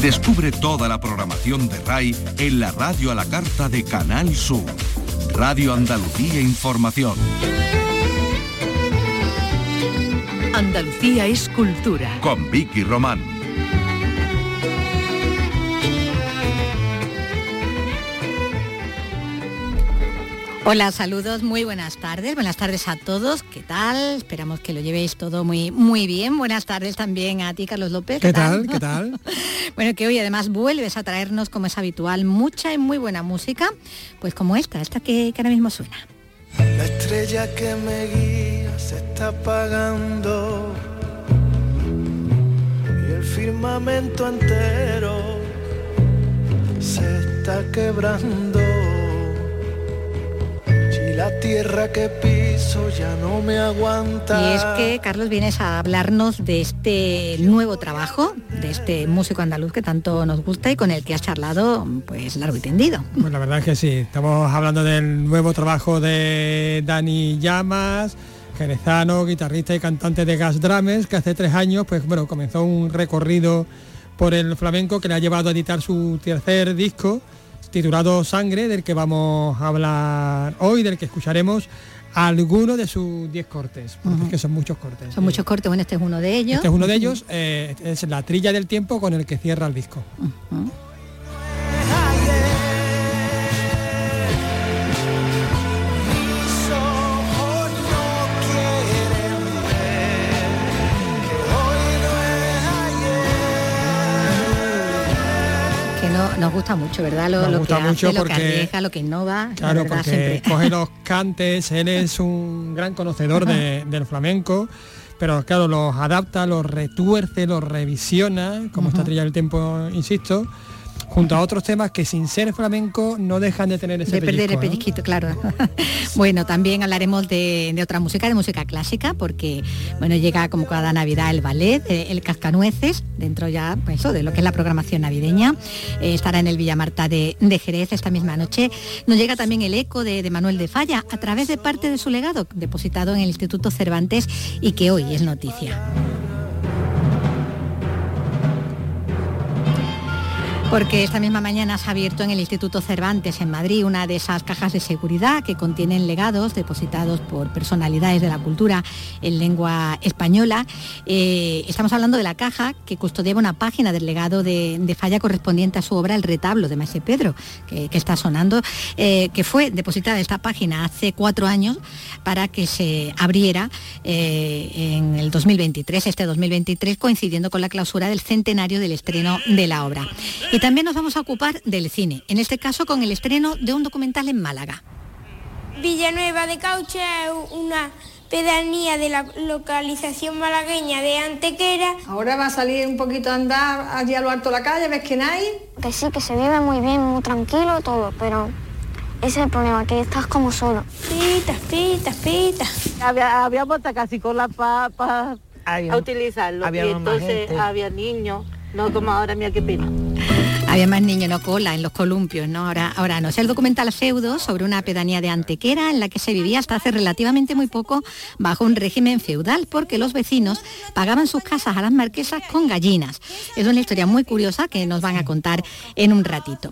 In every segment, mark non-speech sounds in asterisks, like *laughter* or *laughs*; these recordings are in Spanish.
Descubre toda la programación de RAI en la radio a la carta de Canal Sur. Radio Andalucía Información. Andalucía es cultura. Con Vicky Román. Hola, saludos, muy buenas tardes. Buenas tardes a todos. ¿Qué tal? Esperamos que lo llevéis todo muy muy bien. Buenas tardes también a ti, Carlos López. ¿Qué, tal? ¿Qué tal? *laughs* bueno, que hoy además vuelves a traernos, como es habitual, mucha y muy buena música, pues como esta, esta que, ahora mismo suena. La estrella que me guía se está apagando y el firmamento entero se está quebrando la tierra que piso ya no me aguanta. Y es que, Carlos, vienes a hablarnos de este nuevo trabajo, de este músico andaluz que tanto nos gusta y con el que has charlado pues largo y tendido. Pues la verdad es que sí, estamos hablando del nuevo trabajo de Dani Llamas, jerezano, guitarrista y cantante de Gas Drames, que hace tres años pues bueno, comenzó un recorrido por el flamenco que le ha llevado a editar su tercer disco titulado Sangre, del que vamos a hablar hoy, del que escucharemos algunos de sus 10 cortes, porque es que son muchos cortes. Son muchos cortes, bueno, este es uno de ellos. Este es uno de ellos, eh, es la trilla del tiempo con el que cierra el disco. Nos gusta mucho, ¿verdad? Lo, nos gusta que mucho lo que arriesga, lo que innova. Claro, porque coge *laughs* los cantes, él es un gran conocedor del flamenco, pero claro, los adapta, los retuerce, los revisiona, como esta trilla del tiempo, insisto, junto a otros temas que sin ser flamenco no dejan de tener ese de perder el pellizquito, claro. *laughs* bueno, también hablaremos de, otra música, de música clásica, porque bueno, llega como cada Navidad el ballet, eh, el cascanueces, dentro ya pues, de lo que es la programación navideña. Eh, estará en el Villamarta de, de, Jerez esta misma noche. Nos llega también el eco de, de Manuel de Falla a través de parte de su legado, depositado en el Instituto Cervantes y que hoy es noticia. Porque esta misma mañana se ha abierto en el Instituto Cervantes en Madrid una de esas cajas de seguridad que contienen legados depositados por personalidades de la cultura en lengua española. Eh, estamos hablando de la caja que custodiaba una página del legado de, falla correspondiente a su obra El retablo de Maese Pedro, que, está sonando, eh, que fue depositada esta página hace cuatro años para que se abriera eh, en el 2023, este 2023, coincidiendo con la clausura del centenario del estreno de la obra. También nos vamos a ocupar del cine, en este caso con el estreno de un documental en Málaga. Villanueva de Cauche es una pedanía de la localización malagueña de Antequera. Ahora va a salir un poquito a andar allí a lo alto de la calle, ¿ves que no hay? Que sí, que se vive muy bien, muy tranquilo todo, pero ese es el problema, que estás como solo. Pitas, pitas, pitas. Había, había casi con la pa, a utilizarlo. y entonces había niños, no como ahora, mira qué pena. Había más niños, no cola, en los columpios, ¿no? Ahora, ahora no. Es el documental Feudo sobre una pedanía de Antequera en la que se vivía hasta hace relativamente muy poco bajo un régimen feudal porque los vecinos pagaban sus casas a las marquesas con gallinas. Es una historia muy curiosa que nos van a contar en un ratito.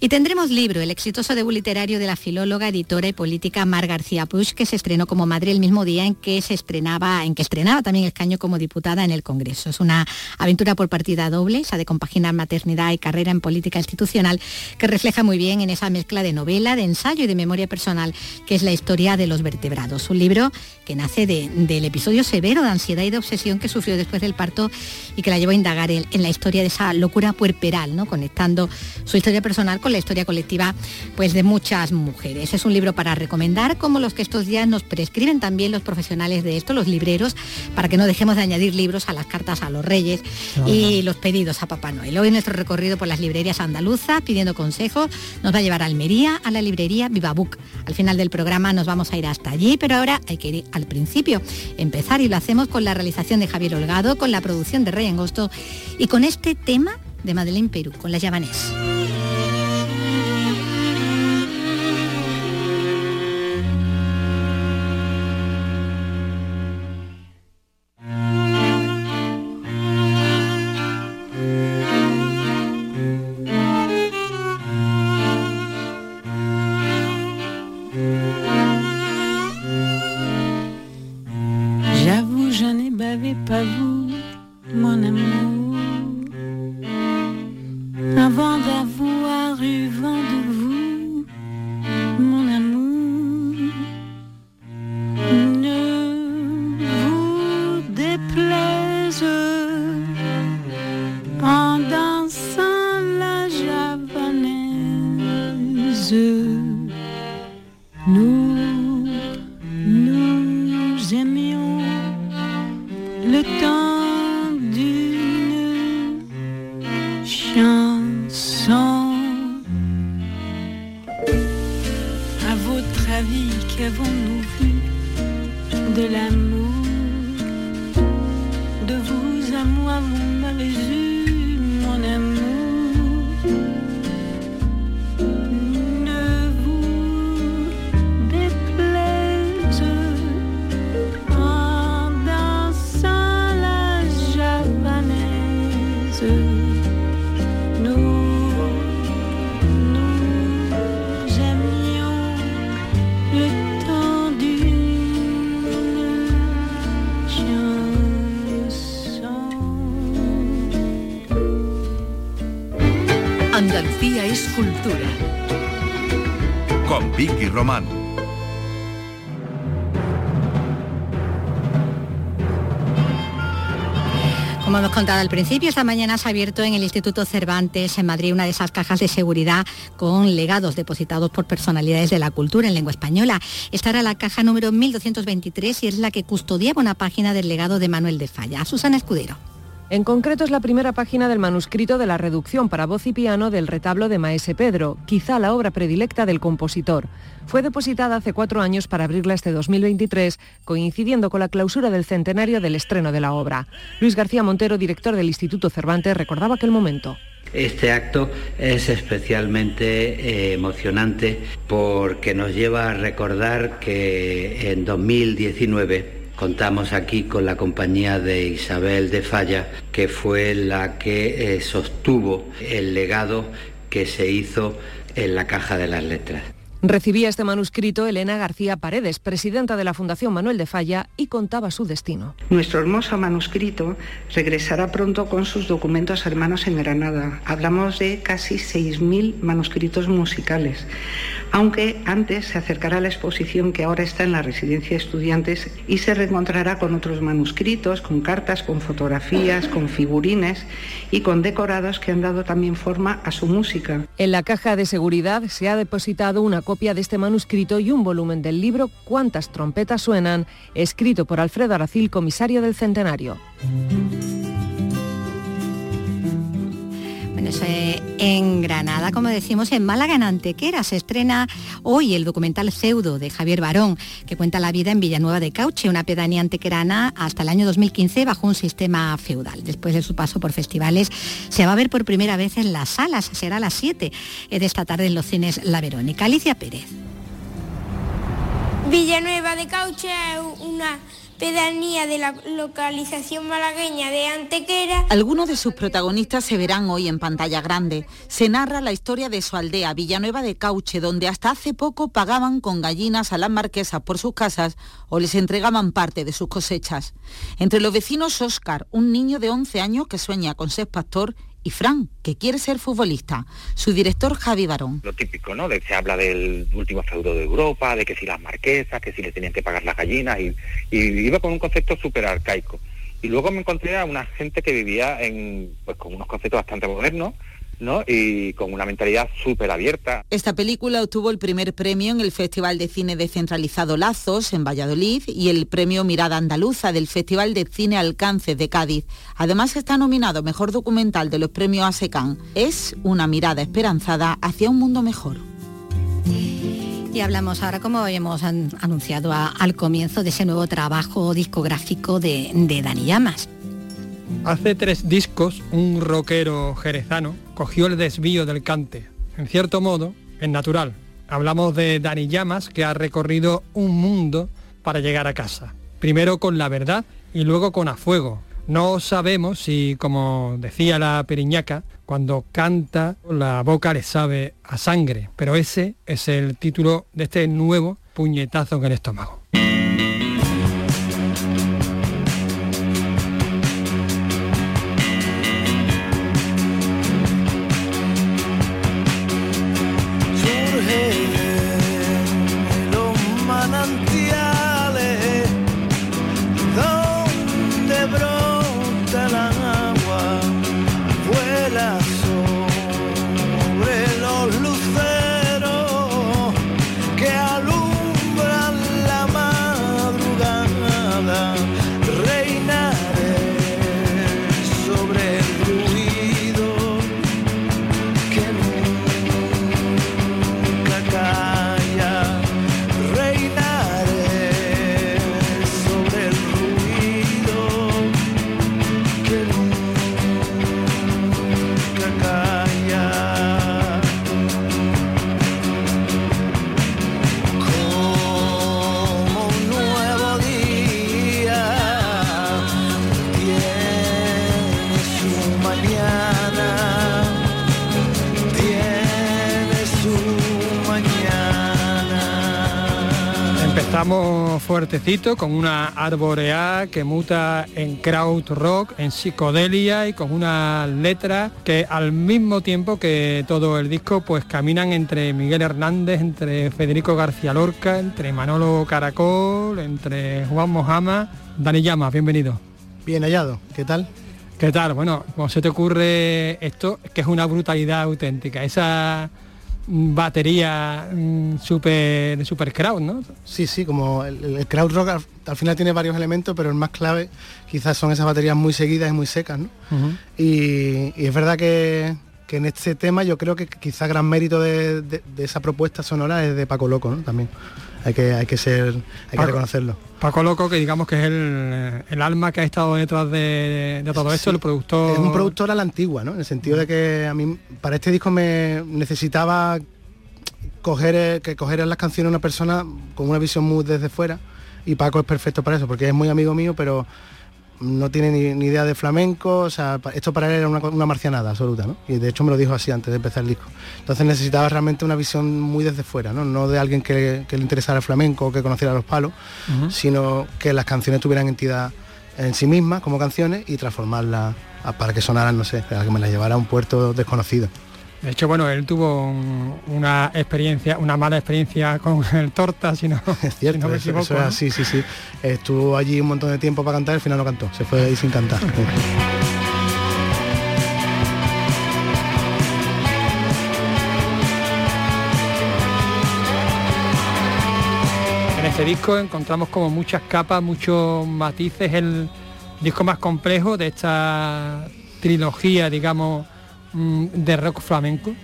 Y tendremos libro, el exitoso debut literario de la filóloga, editora y política Mar García Puig, que se estrenó como madre el mismo día en que se estrenaba, en que estrenaba también el caño como diputada en el Congreso. Es una aventura por partida doble, esa de compaginar maternidad y carrera en política institucional que refleja muy bien en esa mezcla de novela, de ensayo y de memoria personal que es la historia de los vertebrados. Un libro que nace del episodio severo de ansiedad y de obsesión que sufrió después del parto y que la llevó a indagar en, la historia de esa locura puerperal, ¿no? conectando su historia personal con la historia colectiva pues, de muchas mujeres. Es un libro para recomendar, como los que estos días nos prescriben también los profesionales de esto, los libreros, para que no dejemos de añadir libros a las cartas a los reyes y los pedidos a Papá Noel. Hoy nuestro recorrido por las librerías andaluzas pidiendo consejos. Nos va a llevar a Almería, a la librería Viva Book. Al final del programa nos vamos a ir hasta allí, pero ahora hay que ir al principio. Empezar y lo hacemos con la realización de Javier Holgado, con la producción de Rey Angosto y con este tema de Madeleine Perú, con la Llavanés. Al principio, esta mañana se ha abierto en el Instituto Cervantes en Madrid una de esas cajas de seguridad con legados depositados por personalidades de la cultura en lengua española. Esta era la caja número 1223 y es la que custodiaba una página del legado de Manuel de Falla. Susana Escudero. En concreto es la primera página del manuscrito de la reducción para voz y piano del retablo de Maese Pedro, quizá la obra predilecta del compositor. Fue depositada hace cuatro años para abrirla este 2023, coincidiendo con la clausura del centenario del estreno de la obra. Luis García Montero, director del Instituto Cervantes, recordaba aquel momento. Este acto es especialmente eh, emocionante porque nos lleva a recordar que en 2019 Contamos aquí con la compañía de Isabel de Falla, que fue la que eh, sostuvo el legado que se hizo en la Caja de las Letras. Recibía este manuscrito Elena García Paredes, presidenta de la Fundación Manuel de Falla, y contaba su destino. Nuestro hermoso manuscrito regresará pronto con sus documentos hermanos en Granada. Hablamos de casi 6.000 manuscritos musicales aunque antes se acercará a la exposición que ahora está en la residencia de estudiantes y se reencontrará con otros manuscritos, con cartas, con fotografías, con figurines y con decorados que han dado también forma a su música. En la caja de seguridad se ha depositado una copia de este manuscrito y un volumen del libro Cuántas trompetas suenan, escrito por Alfredo Aracil, comisario del Centenario. En Granada, como decimos, en Málaga, en Antequera, se estrena hoy el documental Feudo de Javier Barón, que cuenta la vida en Villanueva de Cauche, una pedanía antequerana hasta el año 2015 bajo un sistema feudal. Después de su paso por festivales, se va a ver por primera vez en las salas, será a las 7 de esta tarde en los cines La Verónica. Alicia Pérez. Villanueva de Cauche es una pedanía de la localización malagueña de Antequera. Algunos de sus protagonistas se verán hoy en pantalla grande. Se narra la historia de su aldea, Villanueva de Cauche, donde hasta hace poco pagaban con gallinas a las marquesas por sus casas o les entregaban parte de sus cosechas. Entre los vecinos, Oscar, un niño de 11 años que sueña con ser pastor y Fran, que quiere ser futbolista. Su director Javi Barón. Lo típico, ¿no? Se habla del último feudo de Europa, de que si las marquesas, que si le tenían que pagar las gallinas, y, y iba con un concepto súper arcaico. Y luego me encontré a una gente que vivía en, pues, con unos conceptos bastante modernos, y con una mentalidad súper abierta. Esta película obtuvo el primer premio en el Festival de Cine Descentralizado Lazos en Valladolid y el premio Mirada Andaluza del Festival de Cine Alcance de Cádiz. Además está nominado Mejor Documental de los premios ASECAN. Es una mirada esperanzada hacia un mundo mejor. Y hablamos ahora, como hemos anunciado al comienzo, de ese nuevo trabajo discográfico de, de Dani Llamas. Hace tres discos, un rockero jerezano cogió el desvío del cante. En cierto modo, es natural. Hablamos de Dani Llamas, que ha recorrido un mundo para llegar a casa. Primero con la verdad y luego con a fuego. No sabemos si, como decía la periñaca, cuando canta la boca le sabe a sangre, pero ese es el título de este nuevo puñetazo en el estómago. Fuertecito con una arborea que muta en crowd rock, en psicodelia y con una letra que al mismo tiempo que todo el disco pues caminan entre Miguel Hernández, entre Federico García Lorca, entre Manolo Caracol, entre Juan Mojama. Dani Llamas, bienvenido. Bien hallado, ¿qué tal? ¿Qué tal? Bueno, ¿cómo se te ocurre esto? Que es una brutalidad auténtica, esa batería mm, super super crowd, ¿no? Sí, sí, como el, crowd rock al, final tiene varios elementos, pero el más clave quizás son esas baterías muy seguidas y muy secas, ¿no? y, es verdad que, en este tema yo creo que quizás gran mérito de, de, esa propuesta sonora es de Paco Loco, ¿no? También hay que, hay que ser, hay que reconocerlo. Paco Loco, que digamos que es el, alma que ha estado detrás de, todo esto, el productor. Es un productor a la antigua, ¿no? En el sentido de que a mí para este disco me necesitaba coger que coger las canciones una persona con una visión muy desde fuera y Paco es perfecto para eso, porque es muy amigo mío, pero no tiene ni, idea de flamenco, o sea, esto para él era una, marcianada absoluta, ¿no? Y de hecho me lo dijo así antes de empezar el disco. Entonces necesitaba realmente una visión muy desde fuera, ¿no? No de alguien que, le interesara el flamenco o que conociera los palos, sino que las canciones tuvieran entidad en sí mismas como canciones y transformarlas para que sonaran, no sé, para que me las llevara a un puerto desconocido. De hecho, bueno, él tuvo una experiencia, una mala experiencia con *laughs* el torta, si no, es cierto, sí, sí, sí. Estuvo allí un montón de tiempo para cantar y al final no cantó, se fue ahí sin cantar. en este disco encontramos como muchas capas, muchos matices, el disco más complejo de esta trilogía, digamos, de rock flamenco?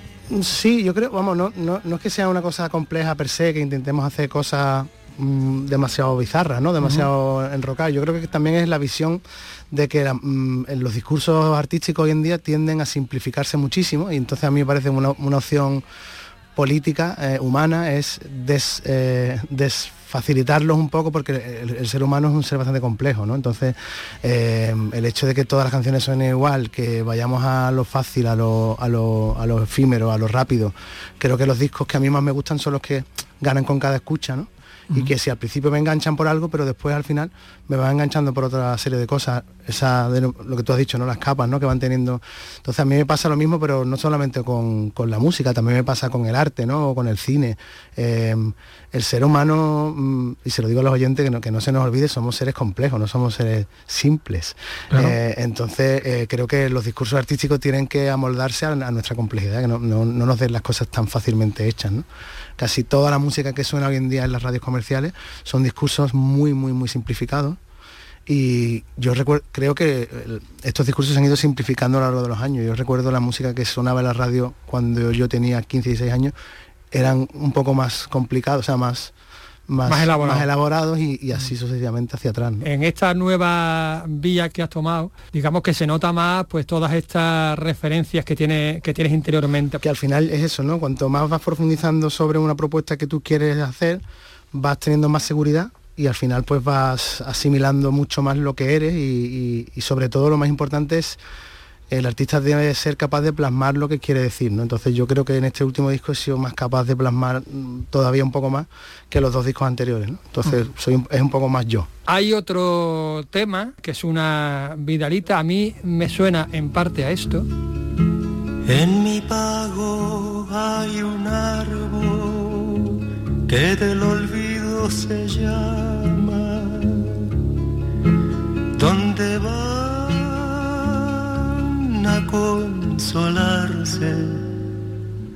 Sí, yo creo, vamos, no, no, es que sea una cosa compleja per se, que intentemos hacer cosas mm, demasiado bizarras, ¿no? Demasiado uh Yo creo que también es la visión de que mm, los discursos artísticos hoy en día tienden a simplificarse muchísimo y entonces a mí me parece una, opción política, eh, humana, es des, eh, des facilitarlos un poco porque el, ser humano es un ser bastante complejo, ¿no? Entonces, eh, el hecho de que todas las canciones suenen igual, que vayamos a lo fácil, a lo, a lo, a lo efímero, a lo rápido, creo que los discos que a mí más me gustan son los que ganan con cada escucha, ¿no? Y que si al principio me enganchan por algo, pero después al final me van enganchando por otra serie de cosas, esa de lo, que tú has dicho, ¿no? Las capas, ¿no? Que van teniendo. Entonces a mí me pasa lo mismo, pero no solamente con, la música, también me pasa con el arte, ¿no? O con el cine. Em, el ser humano, mm, y se lo digo a los oyentes, que no, que no se nos olvide, somos seres complejos, no somos seres simples. Eh, entonces eh, creo que los discursos artísticos tienen que amoldarse a, nuestra complejidad, que no, no, nos den las cosas tan fácilmente hechas, ¿no? Casi toda la música que suena hoy en día en las radios comerciales son discursos muy, muy, muy simplificados. Y yo creo que estos discursos se han ido simplificando a lo largo de los años. Yo recuerdo la música que sonaba en la radio cuando yo tenía 15 y 16 años, eran un poco más complicados, o sea, más, más, elaborados y, así sucesivamente hacia atrás. En esta nueva vía que has tomado, digamos que se nota más pues todas estas referencias que, tiene, que tienes interiormente. Que al final es eso, ¿no? Cuanto más vas profundizando sobre una propuesta que tú quieres hacer, vas teniendo más seguridad y al final pues vas asimilando mucho más lo que eres y sobre todo lo más importante es el artista debe ser capaz de plasmar lo que quiere decir, ¿no? Entonces yo creo que en este último disco he sido más capaz de plasmar mm, todavía un poco más que los dos discos anteriores, ¿no? Entonces mm. soy, es un poco más yo. Hay otro tema que es una vidalita, a mí me suena en parte a esto. En mi pago hay un árbol que del olvido se llama, a consolarse,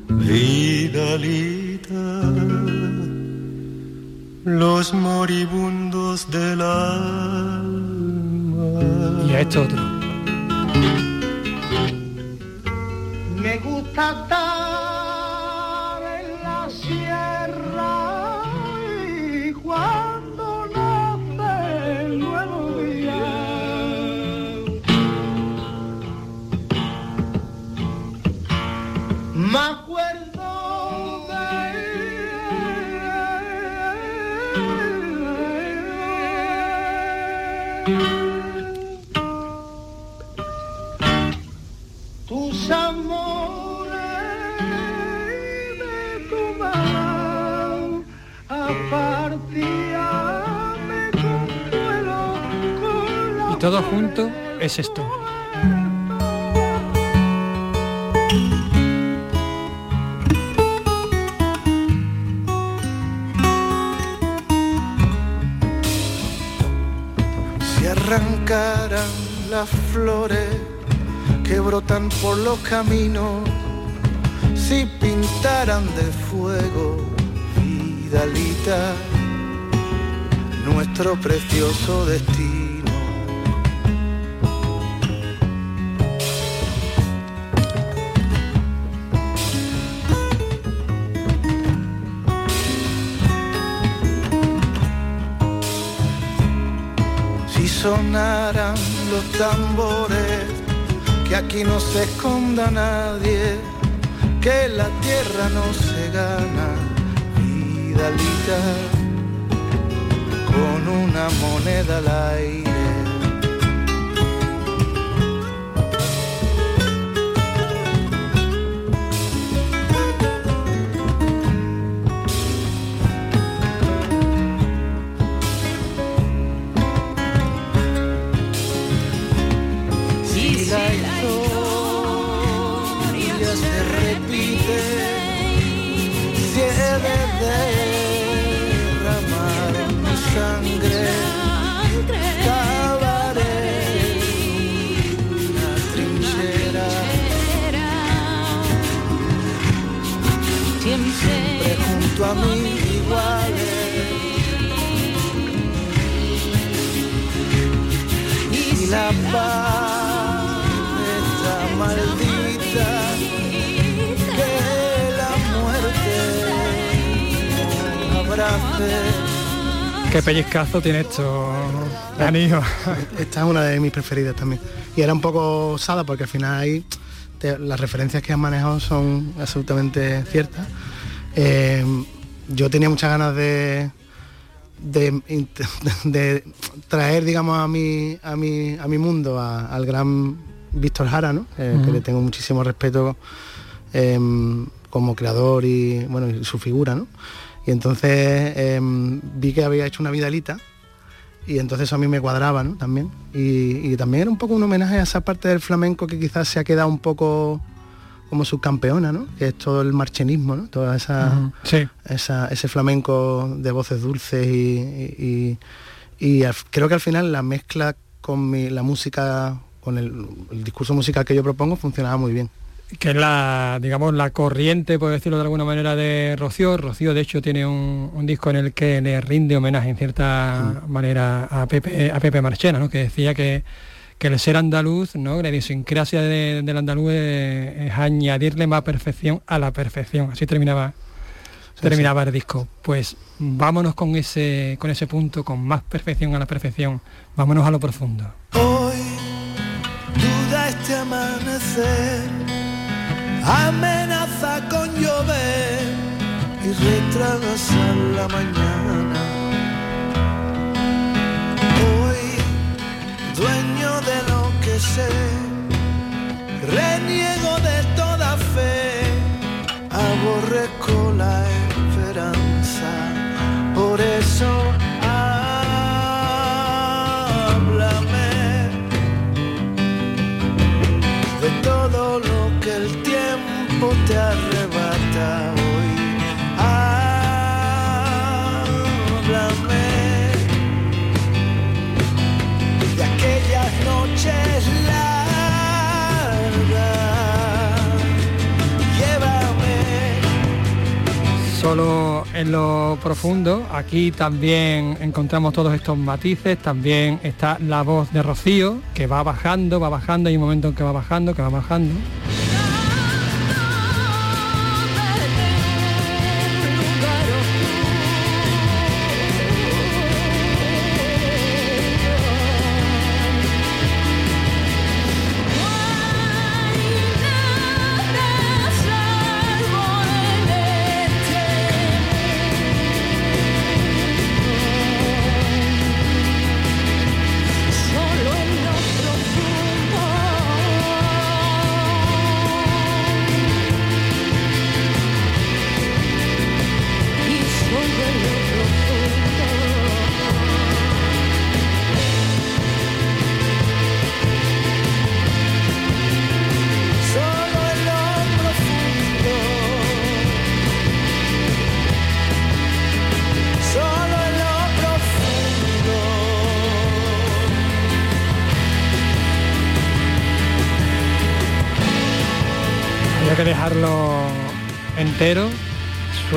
Vidalita, los moribundos del alma. Y a esto otro. Me gusta estar en la sierra y Me acuerdo de... tus amores de tu mano Y todo junto es esto. Las flores que brotan por los caminos, si pintaran de fuego, Vidalita, nuestro precioso destino. Sonaran los tambores, que aquí no se esconda nadie, que la tierra no se gana, Vidalita, con una moneda al aire. Qué pellizcazo tiene esto, Danilo. Esta es una de mis preferidas también. Y era un poco osada porque al final ahí te- las referencias que has manejado son absolutamente ciertas. Eh, yo tenía muchas ganas de, de, int- *laughs* de traer, digamos, a mi, a mi, a mi mundo a- al gran Víctor Jara, ¿no? Eh, que le tengo muchísimo respeto em, como creador y bueno y su figura, ¿no? Y entonces em, vi que había hecho una vidalita y entonces eso a mí me cuadraba, ¿no? También. Y, y también era un poco un homenaje a esa parte del flamenco que quizás se ha quedado un poco como subcampeona, ¿no? Que es todo el marchenismo, ¿no? Toda esa, Ujú, sí. esa- ese flamenco de voces dulces y, y- y- y al- creo que al final la mezcla con mi- la música, con el, el discurso musical que yo propongo funcionaba muy bien. Que es la, digamos, la corriente, por decirlo de alguna manera, de Rocío. Rocío, de hecho, tiene un, un disco en el que le rinde homenaje en cierta manera a Pepe, a Pepe Marchena, ¿no? que decía que, que el ser andaluz, ¿no? la idiosincrasia de- del andaluz es, es añadirle más perfección a la perfección. Así terminaba terminaba el disco. Pues vámonos con ese, con ese punto, con más perfección a la perfección. Vámonos a lo profundo. Hoy duda este amanecer, amenaza con llover y retrasa la mañana. Hoy, dueño de lo que sé, reniego de toda fe, aborrezco la esperanza. Por eso tiempo te arrebata hoy. Háblame de aquellas noches largas. Llévame. Solo en lo profundo, aquí también encontramos todos estos matices, también está la voz de Rocío, que va bajando, va bajando, hay un momento en que va bajando, que va bajando.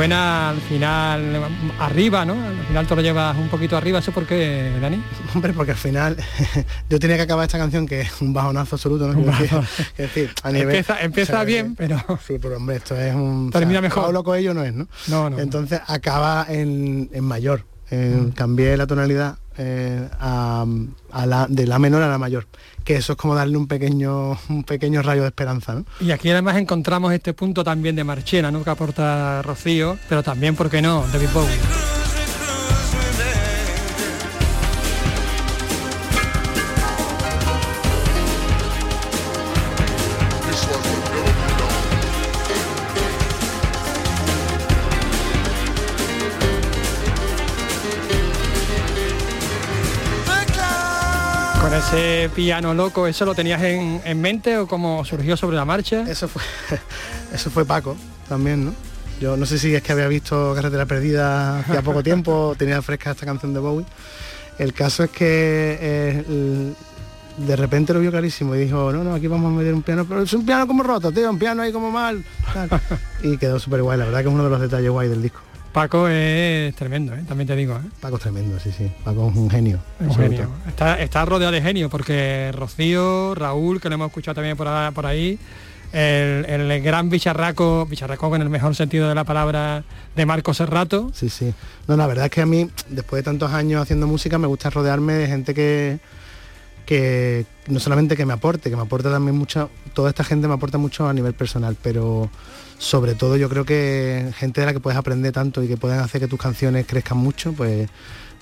Suena al final arriba, ¿no? Al final te lo llevas un poquito arriba, ¿eso por qué, Dani? Hombre, porque al final *laughs* yo tenía que acabar esta canción que es un bajonazo absoluto, ¿no? Es *laughs* decir, a nivel, empieza, bien, pero... Sí, pero hombre, esto es un... Termina mejor. loco ello no es, ¿no? No, no. Entonces acaba en, mayor. Mm. Cambié la tonalidad eh, de la menor a la mayor que eso es como darle un pequeño un pequeño rayo de esperanza ¿no? y aquí además encontramos este punto también de Marchena ¿no? que aporta Rocío pero también por qué no David Bowie piano loco, ¿eso lo tenías en, mente o cómo surgió sobre la marcha? Eso fue, *laughs* eso fue Paco también, ¿no? Yo no sé si es que había visto Carretera Perdida hace poco *laughs* tiempo, tenía fresca esta canción de Bowie. El caso es que eh, de repente lo vio clarísimo y dijo, no, no, aquí vamos a meter un piano, pero es un piano como roto, tío, un piano ahí como mal. *laughs* y quedó súper guay, la verdad que es uno de los detalles guay del disco. Paco es tremendo, ¿eh? también te digo. ¿eh? Paco es tremendo, sí, sí. Paco es un genio. Un genio. Está, rodeado de genio porque Rocío, Raúl, que lo hemos escuchado también por, ahí, el, gran bicharraco, bicharraco en el mejor sentido de la palabra de Marco Serrato. Sí, sí. No, la verdad es que a mí, después de tantos años haciendo música, me gusta rodearme de gente que, que no solamente que me aporte, que me aporta también mucho, toda esta gente me aporta mucho a nivel personal, pero sobre todo yo creo que gente de la que puedes aprender tanto y que pueden hacer que tus canciones crezcan mucho, pues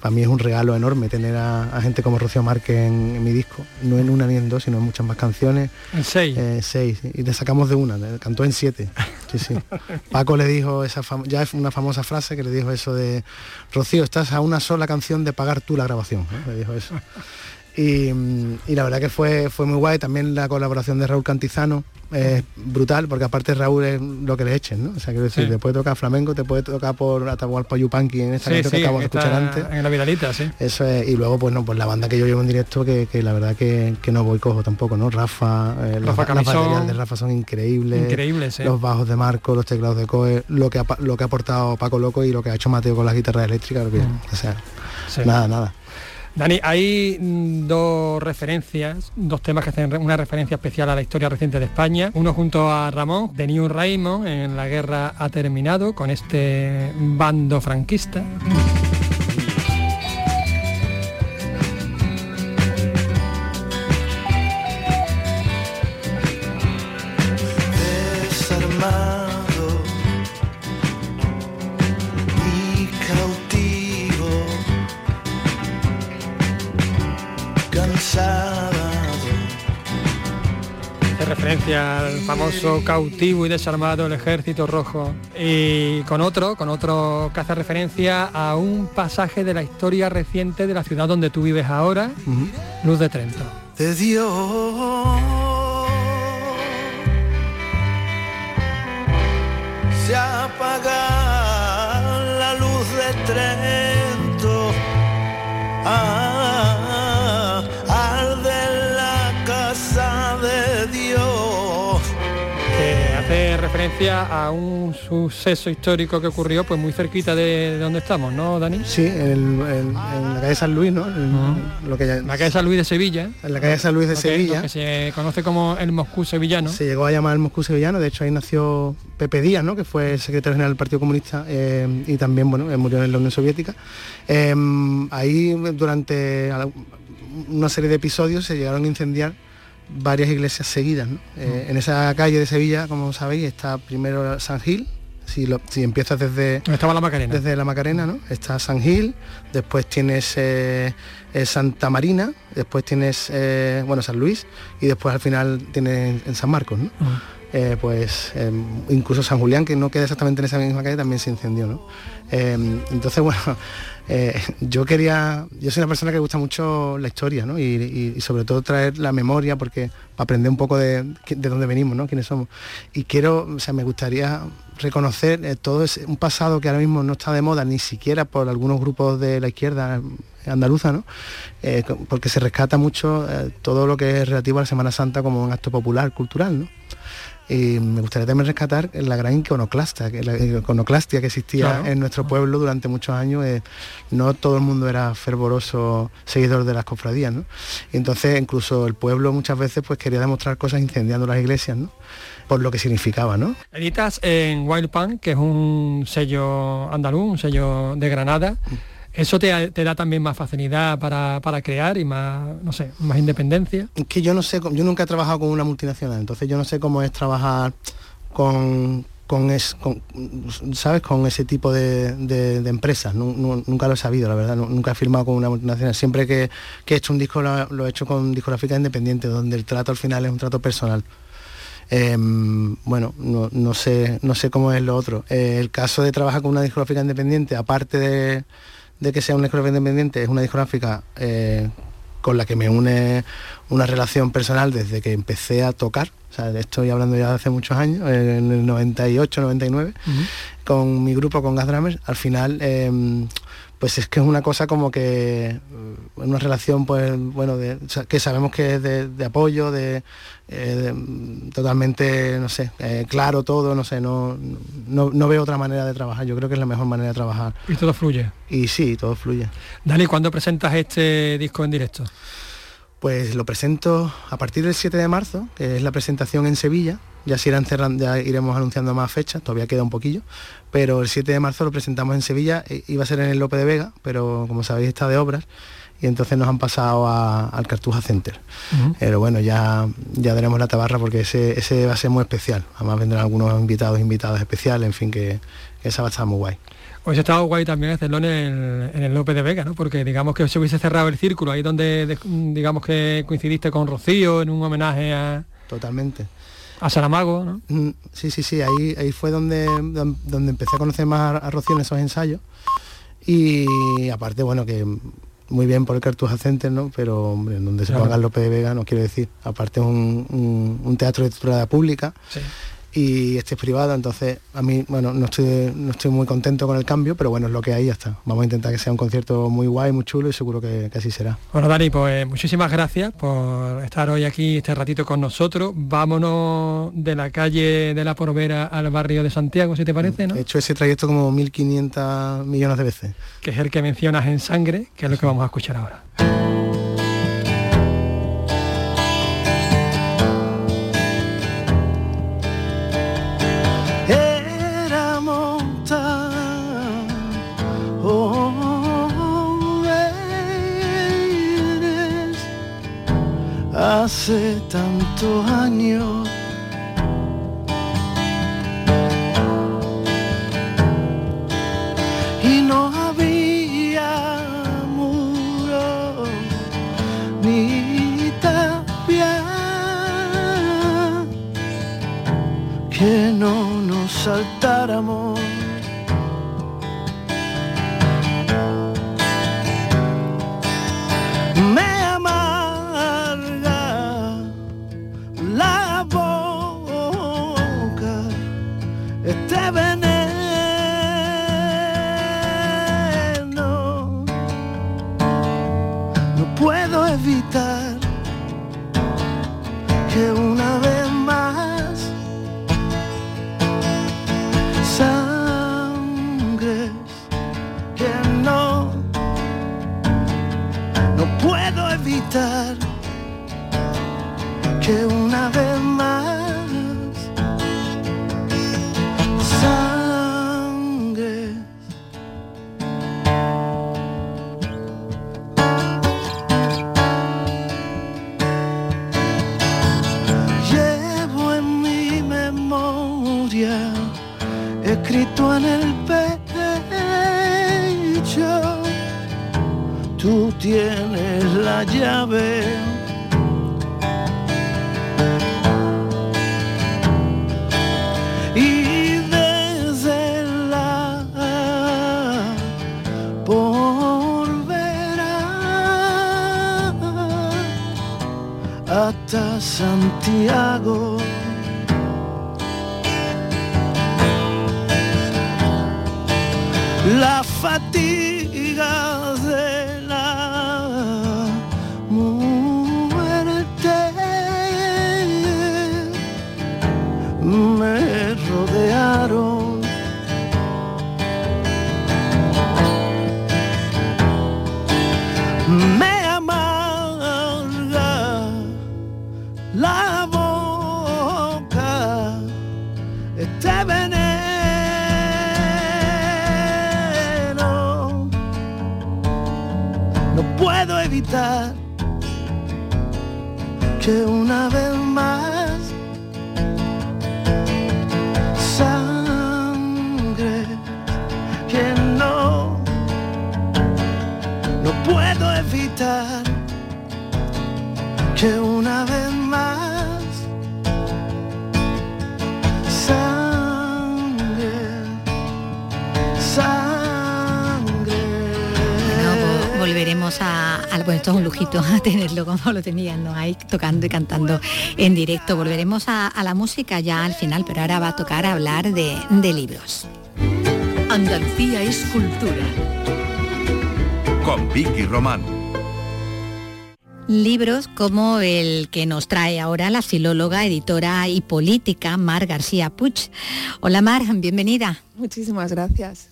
para mí es un regalo enorme tener a, gente como Rocío Márquez en, mi disco, no en una ni en dos, sino en muchas más canciones. En seis. Eh, seis, y te sacamos de una, cantó en siete. Sí, sí. *laughs* Paco le dijo esa ya es una famosa frase que le dijo eso de Rocío, estás a una sola canción de pagar tú la grabación. Le dijo eso. Y, la verdad que fue, fue muy guay. También la colaboración de Raúl Cantizano es brutal, porque aparte Raúl es lo que le echen, ¿no? O sea, quiero decir, te puede tocar flamenco, te puede tocar por Atahualpa Yupanqui en esta canción que acabo de escuchar antes. En la Vidalita, sí. Eso es, y luego, pues no, pues la banda que yo llevo en directo, que, la verdad que, no voy cojo tampoco, ¿no? Rafa, eh, Rafa las, las de Rafa son increíbles. Increíbles, Los bajos de Marco, los teclados de Coe, lo que ha, lo que ha aportado Paco Loco y lo que ha hecho Mateo con las guitarras eléctricas, mm. o sea, nada, nada. Dani, hay mm, dos referencias, dos temas que hacen una referencia especial a la historia reciente de España. Uno junto a Ramón, de New Raymond, en La guerra ha terminado, con este bando franquista. Al famoso cautivo y desarmado el ejército rojo. Y con otro con otro que hace referencia a un pasaje de la historia reciente de la ciudad donde tú vives ahora Luz de Trento. De Dios se apaga la luz de Trento. Ah, referencia a un suceso histórico que ocurrió pues muy cerquita de, donde estamos, ¿no, Dani? Sí, en, la calle San Luis, ¿no? lo que La calle San Luis de Sevilla. En la calle San Luis de Sevilla. que se conoce como el Moscú sevillano. Se llegó a llamar el Moscú sevillano, de hecho ahí nació Pepe Díaz, ¿no? Que fue el secretario general del Partido Comunista eh, y también, bueno, murió en la Unión Soviética. Eh, ahí durante una serie de episodios se llegaron a incendiar varias iglesias seguidas. Eh, en esa calle de Sevilla, como sabéis, está primero San Gil, si, lo, si empiezas desde estaba la Macarena desde la Macarena no está San Gil después tienes eh, eh, Santa Marina después tienes bueno San Luis y después al final tienes en San Marcos ¿no? Pues em, incluso San Julián que no queda exactamente en esa misma calle también se incendió ¿no? Em, entonces *laughs* bueno eh, yo quería, yo soy una persona que gusta mucho la historia, ¿no? Y, sobre todo traer la memoria, porque aprender un poco de, de dónde venimos, ¿no? Quiénes somos. Y quiero, o sea, me gustaría reconocer eh, todo ese, un pasado que ahora mismo no está de moda, ni siquiera por algunos grupos de la izquierda andaluza, ¿no? Eh, porque se rescata mucho todo lo que es relativo a la Semana Santa como un acto popular, cultural, ¿no? Y me gustaría también rescatar la gran iconoclasta, la iconoclastia que existía en nuestro pueblo durante muchos años. Eh, no todo el mundo era fervoroso seguidor de las cofradías, ¿no? Y entonces incluso el pueblo muchas veces pues quería demostrar cosas incendiando las iglesias, ¿no? por lo que significaba, ¿no? Editas en Wild Pan, que es un sello andaluz, un sello de Granada. ¿Eso te, da también más facilidad para, crear y más, no sé, más independencia? Es que yo no sé, yo nunca he trabajado con una multinacional, entonces yo no sé cómo es trabajar con, con, ¿sabes? con ese tipo de, empresas. nunca lo he sabido, la verdad. Nunca he firmado con una multinacional. Siempre que, he hecho un disco lo, he hecho con discográfica independiente, donde el trato al final es un trato personal. Em, bueno, no, sé, no sé cómo es lo otro. Eh, el caso de trabajar con una discográfica independiente, aparte de de que sea una discográfica independiente, es una discográfica eh, con la que me une una relación personal desde que empecé a tocar. O sea, estoy hablando ya de hace muchos años, en el 98, 99, con mi grupo, con Gas Drummers. Al final, em, pues es que es una cosa como que mm, una relación pues bueno que sabemos que es de, apoyo de, eh, totalmente no sé eh, claro todo no sé no, no, veo otra manera de trabajar yo creo que es la mejor manera de trabajar y todo fluye y sí todo fluye Dani ¿cuándo presentas este disco en directo? Pues lo presento a partir del 7 de marzo, que es la presentación en Sevilla. Ya se irán cerrando, ya iremos anunciando más fechas, todavía queda un poquillo. Pero el 7 de marzo lo presentamos en Sevilla, e iba a ser en el Lope de Vega, pero como sabéis está de obras y entonces nos han pasado al Cartuja Center. Pero bueno, ya, ya daremos la tabarra porque ese, ese va a ser muy especial. Además vendrán algunos invitados, invitadas especiales, en fin, que, que esa va a estar muy guay. Pues ha estado guay también hacerlo en el, en el López de Vega, ¿no? Porque digamos que se hubiese cerrado el círculo, ahí donde digamos que coincidiste con Rocío en un homenaje a... Totalmente. A Saramago, ¿no? Mm, sí, sí, sí, ahí, ahí fue donde, donde empecé a conocer más a Rocío en esos ensayos. Y aparte, bueno, que muy bien por el Cartuja Center, ¿no? Pero hombre, donde se ponga el López de Vega, no quiero decir. Aparte es un, un, teatro de titularidad pública. Sí y este es privado, entonces a mí, bueno, no estoy, no estoy muy contento con el cambio, pero bueno, es lo que hay, ya está. Vamos a intentar que sea un concierto muy guay, muy chulo y seguro que, así será. Bueno, Dani, pues muchísimas gracias por estar hoy aquí este ratito con nosotros. Vámonos de la calle de la Porvera al barrio de Santiago, si te parece, ¿no? He hecho ese trayecto como 1.500 millones de veces. Que es el que mencionas en sangre, que es lo que vamos a escuchar ahora. Tantos años. Santiago. La fatiga que una Bueno, esto es un lujito a *laughs* tenerlo como lo tenían, ¿no? Ahí tocando y cantando en directo. Volveremos a, a la música ya al final, pero ahora va a tocar hablar de, de libros. Andalucía es cultura. Con Vicky Román. Libros como el que nos trae ahora la filóloga, editora y política Mar García Puig. Hola Mar, bienvenida. Muchísimas gracias.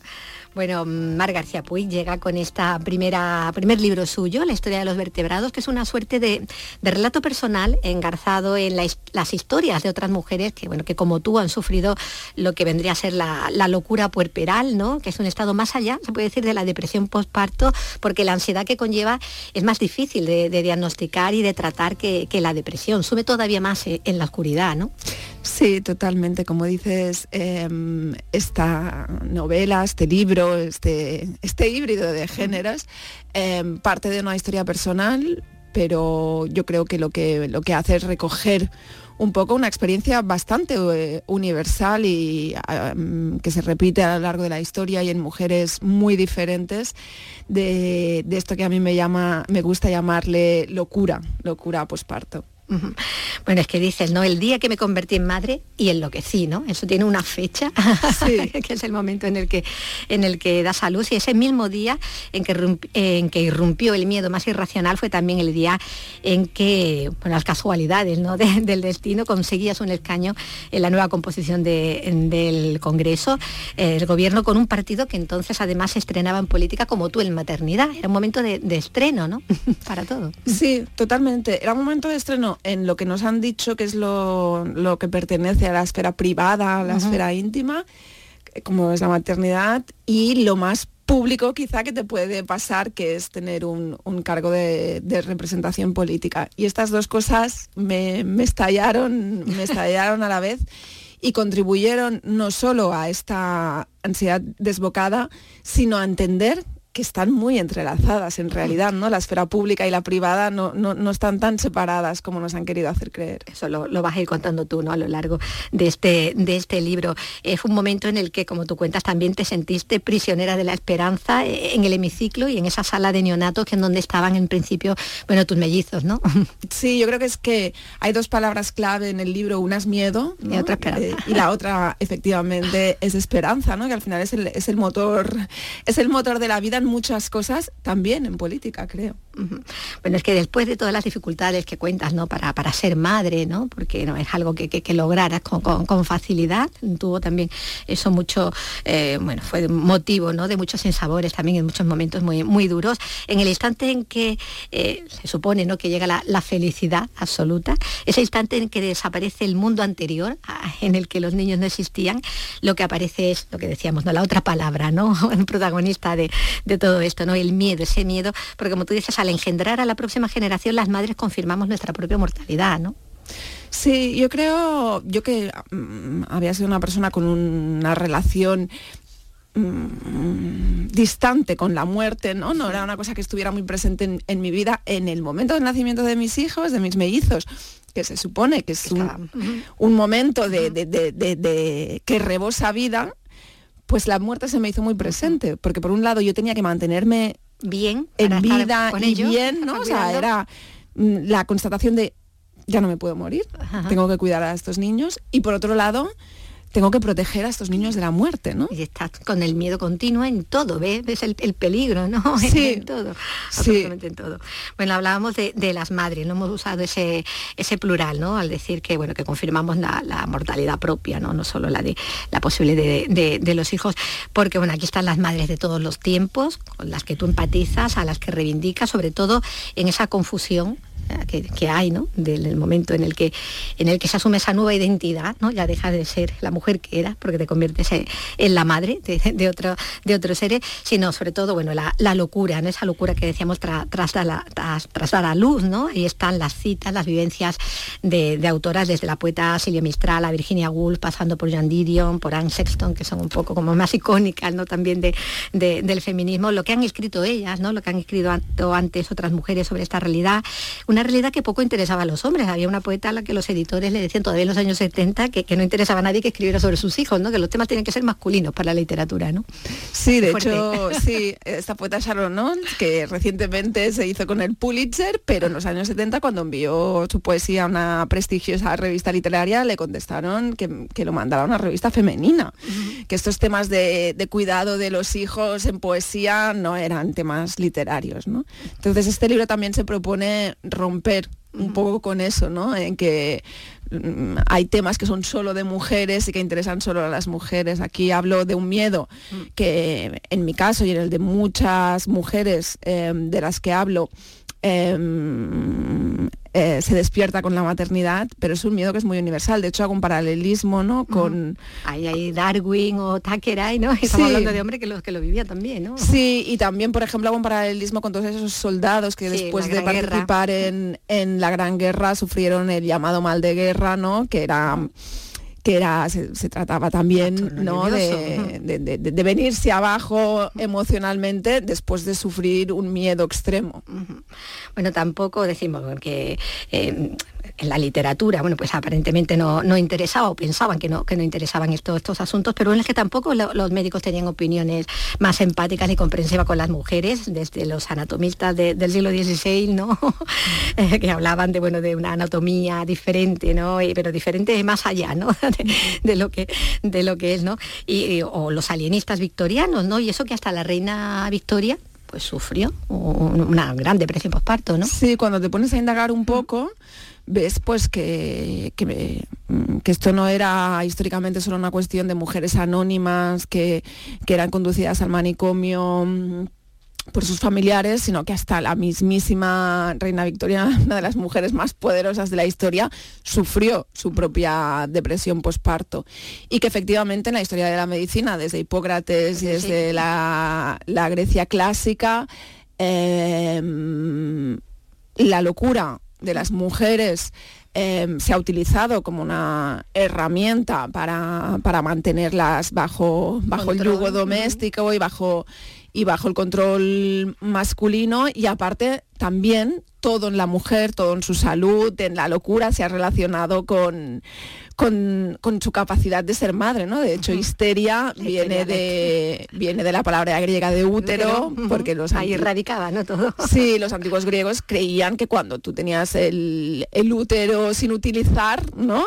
Bueno, Mar García Puig llega con esta primera primer libro suyo, La historia de los vertebrados, que es una suerte de, de relato personal engarzado en las historias de otras mujeres que, bueno, que como tú han sufrido lo que vendría a ser la, la locura puerperal, ¿no? que es un estado más allá, se puede decir, de la depresión postparto, porque la ansiedad que conlleva es más difícil de, de diagnosticar y de tratar que, que la depresión. Sube todavía más eh, en la oscuridad, ¿no? Sí, totalmente. Como dices, em, esta novela, este libro, este, este híbrido de géneros, em, parte de una historia personal, pero yo creo que lo que, lo que hace es recoger un poco una experiencia bastante eh, universal y em, que se repite a lo largo de la historia y en mujeres muy diferentes de, de esto que a mí me llama, me gusta llamarle locura, locura posparto. Bueno, es que dices, ¿no? El día que me convertí en madre y enloquecí, ¿no? Eso tiene una fecha, *laughs* que es el momento en el que, en el que das a luz. Y ese mismo día en que, en que irrumpió el miedo más irracional fue también el día en que, por las casualidades ¿no? de- del destino, conseguías un escaño en la nueva composición de- del Congreso, el gobierno con un partido que entonces además se estrenaba en política como tú en maternidad. Era un momento de, de estreno, ¿no? *laughs* Para todo. Sí, totalmente. Era un momento de estreno en lo que nos han dicho que es lo, lo que pertenece a la esfera privada, a la esfera íntima, como es la maternidad, y lo más público quizá que te puede pasar, que es tener un, un cargo de, de representación política. Y estas dos cosas me, me estallaron, me estallaron a la vez y contribuyeron no solo a esta ansiedad desbocada, sino a entender que están muy entrelazadas en realidad, ¿no? La esfera pública y la privada no, no, no están tan separadas como nos han querido hacer creer. Eso lo, lo vas a ir contando tú, ¿no? A lo largo de este, de este libro. Fue un momento en el que, como tú cuentas, también te sentiste prisionera de la esperanza eh, en el hemiciclo y en esa sala de neonatos que en donde estaban en principio, bueno, tus mellizos, ¿no? *laughs* Sí, yo creo que es que hay dos palabras clave en el libro, una es miedo Y otra esperanza. Eh, y la otra efectivamente es esperanza, ¿no? que al final es el, es el motor, es el motor de la vida muchas cosas, también en política, creo. Bueno, es que después de todas las dificultades que cuentas, ¿no? Para, para ser madre, ¿no? Porque no es algo que, que, lograras con, con- facilidad. Tuvo también eso mucho, eh, bueno, fue motivo, ¿no? De muchos insabores también en muchos momentos muy, muy duros. En el instante en que eh, se supone, ¿no? Que llega la, la felicidad absoluta, ese instante en que desaparece el mundo anterior, en el que los niños no existían, lo que aparece es lo que decíamos, ¿no? La otra palabra, ¿no? *laughs* El protagonista de, de todo esto, ¿no? El miedo, ese miedo, porque como tú dices, al engendrar a la próxima generación, las madres confirmamos nuestra propia mortalidad, ¿no? Sí, yo creo, yo que mm, había sido una persona con una relación mm, distante con la muerte, ¿no? No era una cosa que estuviera muy presente en, en mi vida en el momento del nacimiento de mis hijos, de mis mellizos, que se supone que es un, un momento de, de- de- de- de- que rebosa vida, pues la muerte se me hizo muy presente, porque por un lado yo tenía que mantenerme bien en vida y ellos, bien, ¿no? O sea, era mm, la constatación de ya no me puedo morir, tengo que cuidar a estos niños. Y por otro lado, tengo que proteger a estos niños de la muerte, ¿no? Y estás con el miedo continuo en todo, ¿ves? El, peligro, ¿no? *laughs* Sí. en todo, absolutamente en todo. Bueno, hablábamos de, las madres, no hemos usado ese, ese plural, ¿no? Al decir que, bueno, que confirmamos la, mortalidad propia, ¿no? No solo la de la posible de, de, los hijos, porque, bueno, aquí están las madres de todos los tiempos, con las que tú empatizas, a las que reivindicas, sobre todo en esa confusión que, hay, ¿no? Del, momento en el que en el que se asume esa nueva identidad, ¿no? Ya deja de ser la mujer que era, porque te conviertes en, la madre de, otro de otros seres, sino sobre todo, bueno, la, locura, ¿no? Esa locura que decíamos tras, la, tras, dar a luz, ¿no? Y están las citas, las vivencias de, autoras desde la poeta Silvia Mistral a Virginia Woolf, pasando por Joan Didion, por Anne Sexton, que son un poco como más icónicas, ¿no? También de, del feminismo, lo que han escrito ellas, ¿no? Lo que han escrito antes otras mujeres sobre esta realidad, una realidad que poco interesaba a los hombres. Había una poeta a la que los editores le decían todavía en los años 70 que, no interesaba a nadie que escribiera sobre sus hijos, ¿no? que los temas tienen que ser masculinos para la literatura. ¿no? Sí, de hecho, *laughs* sí, esta poeta Sharon Nones, que recientemente se hizo con el Pulitzer, pero en los años 70 cuando envió su poesía a una prestigiosa revista literaria, le contestaron que, lo mandaba a una revista femenina, que estos temas de, de, cuidado de los hijos en poesía no eran temas literarios. ¿no? Entonces este libro también se propone romper un poco con eso, ¿no? En que mm, hay temas que son solo de mujeres y que interesan solo a las mujeres. Aquí hablo de un miedo que en mi caso y en el de muchas mujeres em, de las que hablo, em, eh, se despierta con la maternidad, pero es un miedo que es muy universal. De hecho, hago un paralelismo, ¿no? Con... Hay, Darwin o Thackeray, ¿no? *laughs* Estamos hablando de hombre que lo, que lo vivía también, ¿no? Sí, y también, por ejemplo, hago un paralelismo con todos esos soldados que después de participar en, en, la Gran Guerra sufrieron el llamado mal de guerra, ¿no? Que era que era, se, trataba también ¿no? de, venirse abajo emocionalmente después de sufrir un miedo extremo. Bueno, tampoco decimos que eh, en la literatura, bueno, pues aparentemente no, no interesaba o pensaban que no, que no interesaban estos, estos asuntos, pero es que tampoco los médicos tenían opiniones más empáticas y comprensivas con las mujeres, desde los anatomistas del siglo XVI, ¿no? *laughs* Eh, que hablaban de, bueno, de una anatomía diferente, ¿no? pero diferente más allá, ¿no? De, lo que, de lo que es, ¿no? Y, o los alienistas victorianos, ¿no? Y eso que hasta la reina Victoria pues sufrió una gran depresión postparto, ¿no? Sí, cuando te pones a indagar un poco, ves pues que, mm, que, esto no era históricamente solo una cuestión de mujeres anónimas que, que eran conducidas al manicomio mm, por sus familiares, sino que hasta la mismísima reina Victoria, *laughs* una de las mujeres más poderosas de la historia, sufrió su propia depresión posparto. Y que efectivamente en la historia de la medicina, desde Hipócrates y desde la, Grecia clásica, em, la locura de las mujeres em, se ha utilizado como una herramienta para, mantenerlas bajo, bajo el yugo doméstico y bajo y bajo el control masculino y aparte también todo en la mujer, todo en su salud, en la locura se ha relacionado con, con, su capacidad de ser madre, ¿no? De hecho, histeria viene de, viene de la palabra griega de útero, *laughs* porque los ahí radicaba, ¿no? Todo. Sí, los antiguos griegos creían que cuando tú tenías el, el, útero sin utilizar, ¿no?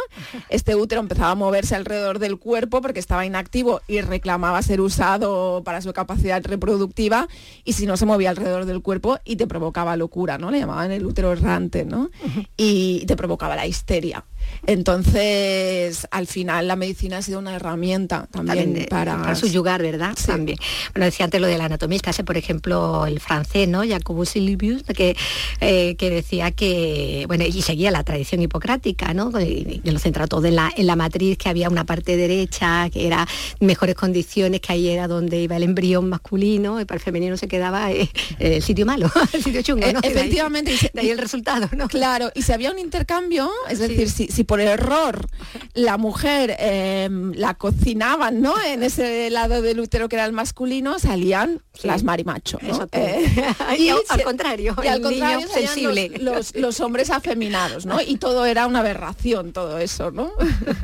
Este útero empezaba a moverse alrededor del cuerpo porque estaba inactivo y reclamaba ser usado para su capacidad reproductiva y si no se movía alrededor del cuerpo y te provocaba locura, ¿no? Le llamaban el útero errante, ¿no? Y te provocaba la histeria. Entonces, al final la medicina ha sido una herramienta también, para... para yugar, ¿verdad? También. Bueno, decía antes lo del anatomista, ese por ejemplo el francés, ¿no? Jacobus Silvius, que, eh, que decía que, bueno, y seguía la tradición hipocrática, ¿no? Y, lo centra todo en la, en la matriz, que había una parte derecha, que era mejores condiciones, que ahí era donde iba el embrión masculino, y para el femenino se quedaba eh, el sitio malo, *laughs* el sitio chungo, ¿no? E, efectivamente. De ahí, el resultado, ¿no? Claro, y si había un intercambio, es decir, si, si por error la mujer em, la cocinaban, ¿no? En ese lado del útero que era el masculino, salían las marimachos. Eh, *laughs* y, al contrario, y al contrario sensible. Los, hombres afeminados, ¿no? Y todo era una aberración, todo eso, ¿no?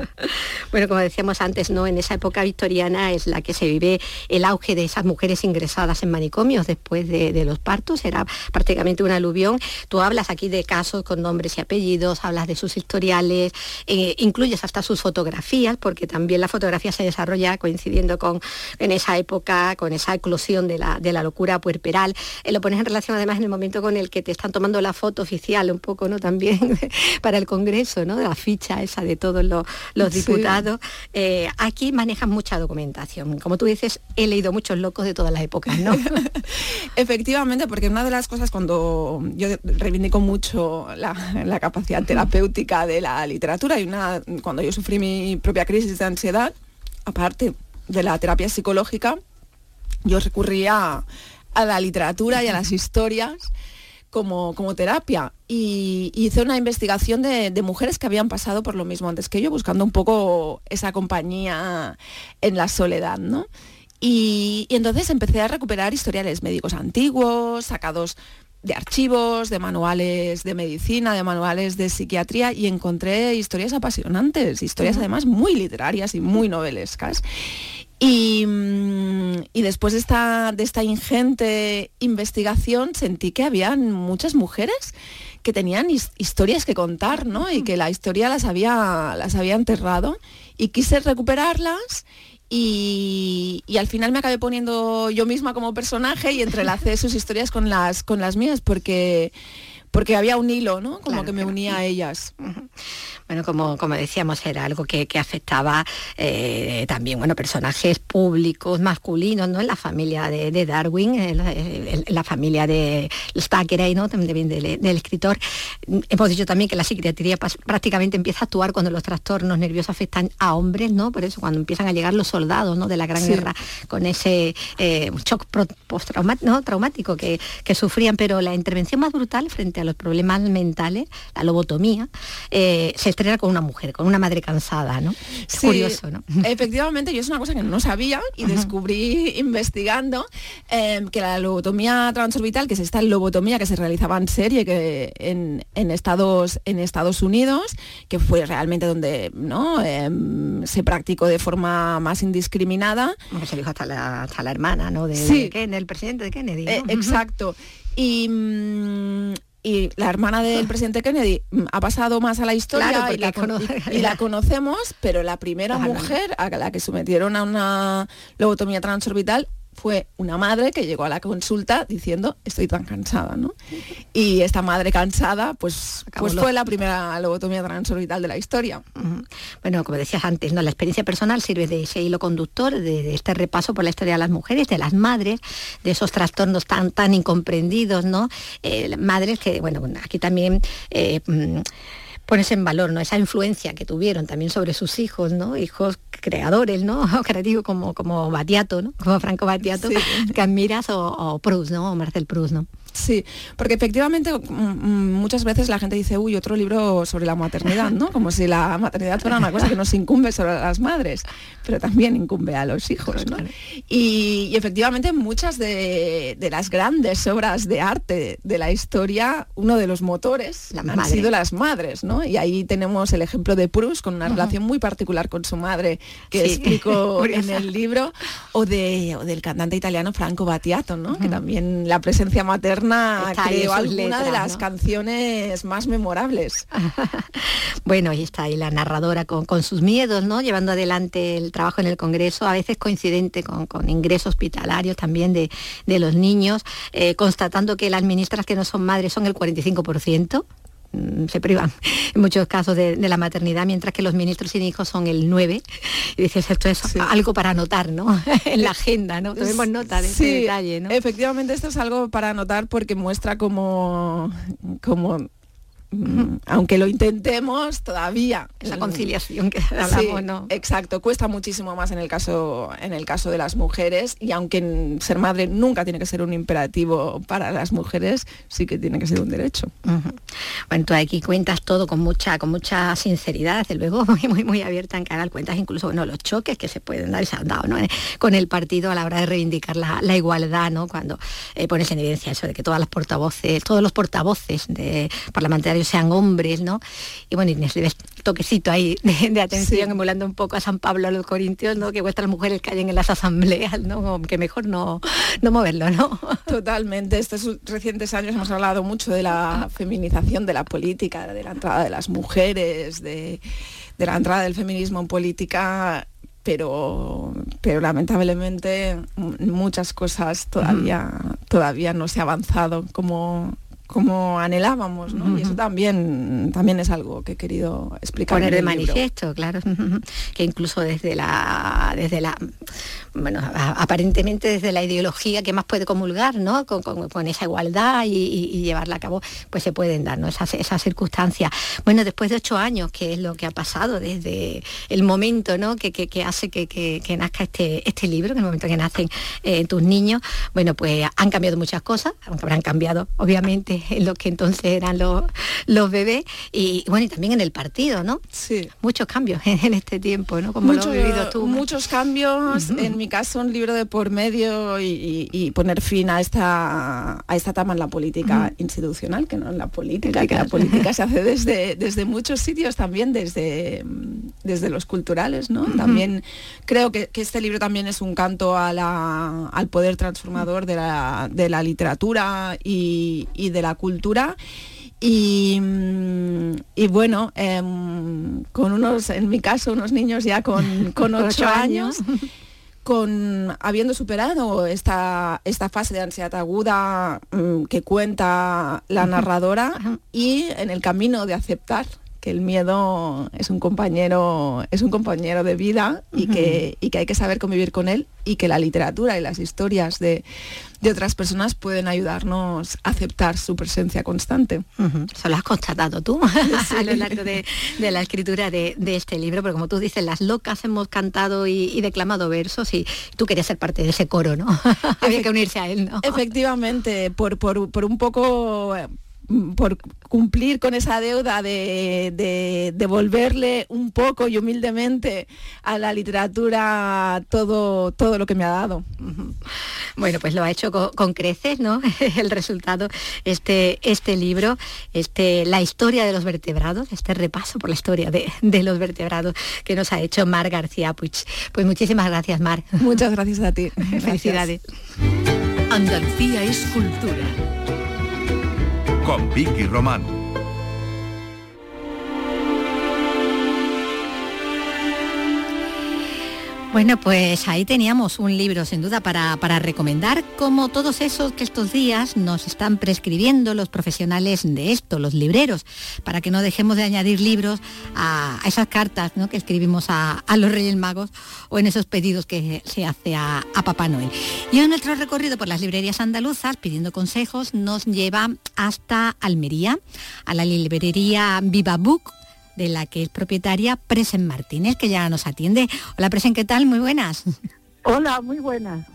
*laughs* bueno, como decíamos antes, ¿no? En esa época victoriana es la que se vive el auge de esas mujeres ingresadas en manicomios después de, de los partos, era prácticamente un aluvión. Tú hablas aquí de casos con nombres y apellidos, hablas de sus historiales eh, incluyes hasta sus fotografías, porque también la fotografía se desarrolla coincidiendo con en esa época, con esa eclosión de la, de la locura puerperal. Eh, lo pones en relación además en el momento con el que te están tomando la foto oficial, un poco, ¿no? También *laughs* para el Congreso, ¿no? De la ficha esa de todos los, diputados. Eh, aquí manejan mucha documentación. Como tú dices, he leído muchos locos de todas las épocas, ¿no? *laughs* Efectivamente, porque una de las cosas cuando yo reivindico mucho la, capacidad terapéutica de la literatura y una cuando yo sufrí mi propia crisis de ansiedad, aparte de la terapia psicológica, yo recurría a la literatura y a las historias como, como terapia. Y, hice una investigación de, mujeres que habían pasado por lo mismo antes que yo, buscando un poco esa compañía en la soledad, ¿no? Y, y, entonces empecé a recuperar historiales médicos antiguos, sacados de archivos, de manuales de medicina, de manuales de psiquiatría y encontré historias apasionantes, historias además muy literarias y muy novelescas. Mm, y, después de esta, de esta ingente investigación sentí que había muchas mujeres que tenían historias que contar, ¿no? Y que la historia las había, las había enterrado y quise recuperarlas y, al final me acabé poniendo yo misma como personaje y entrelacé sus historias con las, con las mías porque porque había un hilo, ¿no? Como que me unía a ellas. Bueno, como, como decíamos, era algo que, afectaba eh, también, bueno, personajes públicos, masculinos, ¿no? En la familia de, Darwin, en la, familia de Thackeray, ¿no? También del, escritor. Hemos dicho también que la psiquiatría prácticamente empieza a actuar cuando los trastornos nerviosos afectan a hombres, ¿no? Por eso cuando empiezan a llegar los soldados, ¿no? De la Gran Guerra, con ese eh, shock postraumático traumático que, que sufrían, pero la intervención más brutal frente a los problemas mentales, la lobotomía, eh, se estrena con una mujer, con una madre cansada, ¿no? Es curioso, ¿no? *laughs* Efectivamente, yo es una cosa que no sabía y descubrí *laughs* investigando em, que la lobotomía transorbital, que es esta lobotomía que se realizaba en serie que en, Estados, en Estados Unidos, que fue realmente donde ¿no? Em, se practicó de forma más indiscriminada. se dijo hasta la, hasta la hermana, ¿no? De, sí. el presidente de Kennedy. Eh, exacto. Y, mm, y la hermana del presidente Kennedy mm, ha pasado más a la historia y, *laughs* la, conocemos, pero la primera mujer a la que sometieron a una lobotomía transorbital fue una madre que llegó a la consulta diciendo estoy tan cansada, ¿no? Y esta madre cansada, pues, pues fue la primera lobotomía transorbital de la historia. Bueno, como decías antes, ¿no? la experiencia personal sirve de ese hilo conductor, de, este repaso por la historia de las mujeres, de las madres, de esos trastornos tan, tan incomprendidos, ¿no? Eh, madres que, bueno, aquí también... Eh, pones en valor ¿no? esa influencia que tuvieron también sobre sus hijos, ¿no? hijos creadores, ¿no? *laughs* creativos como, como Batiato, ¿no? como Franco Batiato, que admiras, o, o Proust, ¿no? o Marcel Proust. ¿no? Sí, porque efectivamente mm, mm, muchas veces la gente dice, uy, otro libro sobre la maternidad, ¿no? Como si la maternidad fuera una cosa que nos incumbe sobre las madres, pero también incumbe a los hijos, ¿no? Y, efectivamente muchas de, las grandes obras de arte de la historia, uno de los motores han sido las madres, ¿no? Y ahí tenemos el ejemplo de Proust con una relación muy particular con su madre que explico *laughs* en el libro, o, de, del cantante italiano Franco Battiato, ¿no? Que también la presencia materna creó alguna de las canciones más memorables. *laughs* bueno, ahí está, y la narradora con, sus miedos, ¿no? Llevando adelante el trabajo en el Congreso, a veces coincidente con, ingresos hospitalarios también de, los niños, eh, constatando que las ministras que no son madres son el 45%, Mm, se privan *laughs* en muchos casos de, la maternidad, mientras que los ministros sin hijos son el 9. Y dices, esto es algo para anotar, ¿no? *laughs* en la agenda, ¿no? Tomemos nota de ese detalle, ¿no? Efectivamente, esto es algo para anotar porque muestra como, como Mm, aunque lo intentemos todavía. Esa conciliación que hablamos no exacto. Cuesta muchísimo más en el caso en el caso de las mujeres y aunque ser madre nunca tiene que ser un imperativo para las mujeres sí que tiene que ser un derecho. Bueno tú aquí cuentas todo con mucha con mucha sinceridad desde luego *laughs* muy muy muy abierta en canal. Cuentas incluso bueno los choques que se pueden dar y se han dado ¿no? con el partido a la hora de reivindicar la, igualdad no cuando eh, pones en evidencia eso de que todas las portavoces todos los portavoces de parlamentarios ellos sean hombres, ¿no? Y bueno, Inés le toquecito ahí de, atención, emulando un poco a San Pablo a los Corintios, ¿no? Que vuestras mujeres callen en las asambleas, ¿no? Que mejor no, no moverlo, ¿no? Totalmente. Estos recientes años hemos hablado mucho de la feminización de la política, de la entrada de las mujeres, de, de la entrada del feminismo en política pero, pero lamentablemente muchas cosas todavía, todavía no se ha avanzado como, como anhelábamos, ¿no? Y eso también, también es algo que he querido explicar. Poner de manifiesto, claro, que incluso desde la, desde la, bueno, aparentemente desde la ideología que más puede comulgar, ¿no? Con, esa igualdad y, llevarla a cabo, pues se pueden dar, ¿no? Esas, esas circunstancias. Bueno, después de ocho años, que es lo que ha pasado desde el momento, ¿no? Que, hace que, nazca este, este libro, que el momento que nacen eh, tus niños, bueno, pues han cambiado muchas cosas, aunque habrán cambiado, obviamente, *laughs* lo que entonces eran los, los bebés y bueno, y también en el partido, ¿no? Sí. Muchos cambios *laughs* en, este tiempo, ¿no? Como lo has vivido tú. Muchos cambios, en mi caso un libro de por medio y, poner fin a esta, a esta etapa en la política institucional, que no en la política, que la política se hace *laughs* desde, desde muchos sitios también, desde, desde los culturales, ¿no? También creo que, este libro también es un canto a la, al poder transformador de la, de la literatura y, y de la cultura. Y, y bueno, em, con unos, en mi caso, unos niños ya con, con *laughs* ocho años, con habiendo superado esta, esta fase de ansiedad aguda mm, que cuenta la *laughs* narradora y en el camino de aceptar que el miedo es un compañero, es un compañero de vida y, que, y que hay que saber convivir con él y que la literatura y las historias de, otras personas pueden ayudarnos a aceptar su presencia constante. Eso lo has constatado tú *laughs* a lo largo de, la escritura de, este libro, porque como tú dices, las locas hemos cantado y, declamado versos y tú querías ser parte de ese coro, ¿no? *laughs* Había que unirse a él, ¿no? Efectivamente, por, por, por un poco por cumplir con esa deuda de, devolverle un poco y humildemente a la literatura todo, todo lo que me ha dado. Bueno, pues lo ha hecho con, creces, ¿no? *laughs* El resultado, este, este libro, este, la historia de los vertebrados, este repaso por la historia de, de los vertebrados que nos ha hecho Mar García Puig. Pues muchísimas gracias, Mar. Muchas gracias a ti. *laughs* Felicidades. Andalucía es cultura con Vicky Román. Bueno, pues ahí teníamos un libro sin duda para, recomendar, como todos esos que estos días nos están prescribiendo los profesionales de esto, los libreros, para que no dejemos de añadir libros a, esas cartas que escribimos a, los Reyes Magos o en esos pedidos que se hace a, a Papá Noel. Y en nuestro recorrido por las librerías andaluzas, pidiendo consejos, nos lleva hasta Almería, a la librería Viva Book, de la que es propietaria Presen Martínez, que ya nos atiende. Hola Presen, ¿qué tal? Muy buenas. Hola, muy buenas.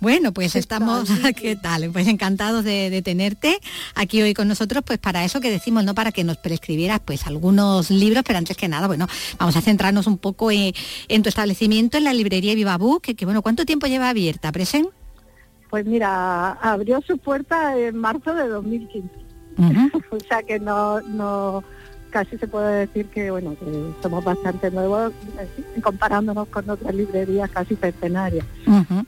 Bueno, pues estamos, *laughs* ¿qué tal? Pues encantados de, tenerte aquí hoy con nosotros, pues para eso que decimos, ¿no? Para que nos prescribieras pues algunos libros, pero antes que nada, bueno, vamos a centrarnos un poco en, tu establecimiento, en la librería Vivabú, que, que bueno, ¿cuánto tiempo lleva abierta, Presen? Pues mira, abrió su puerta en marzo de 2015. *laughs* o sea que no, no, casi se puede decir que bueno que somos bastante nuevos eh, comparándonos con otras librerías casi centenarias.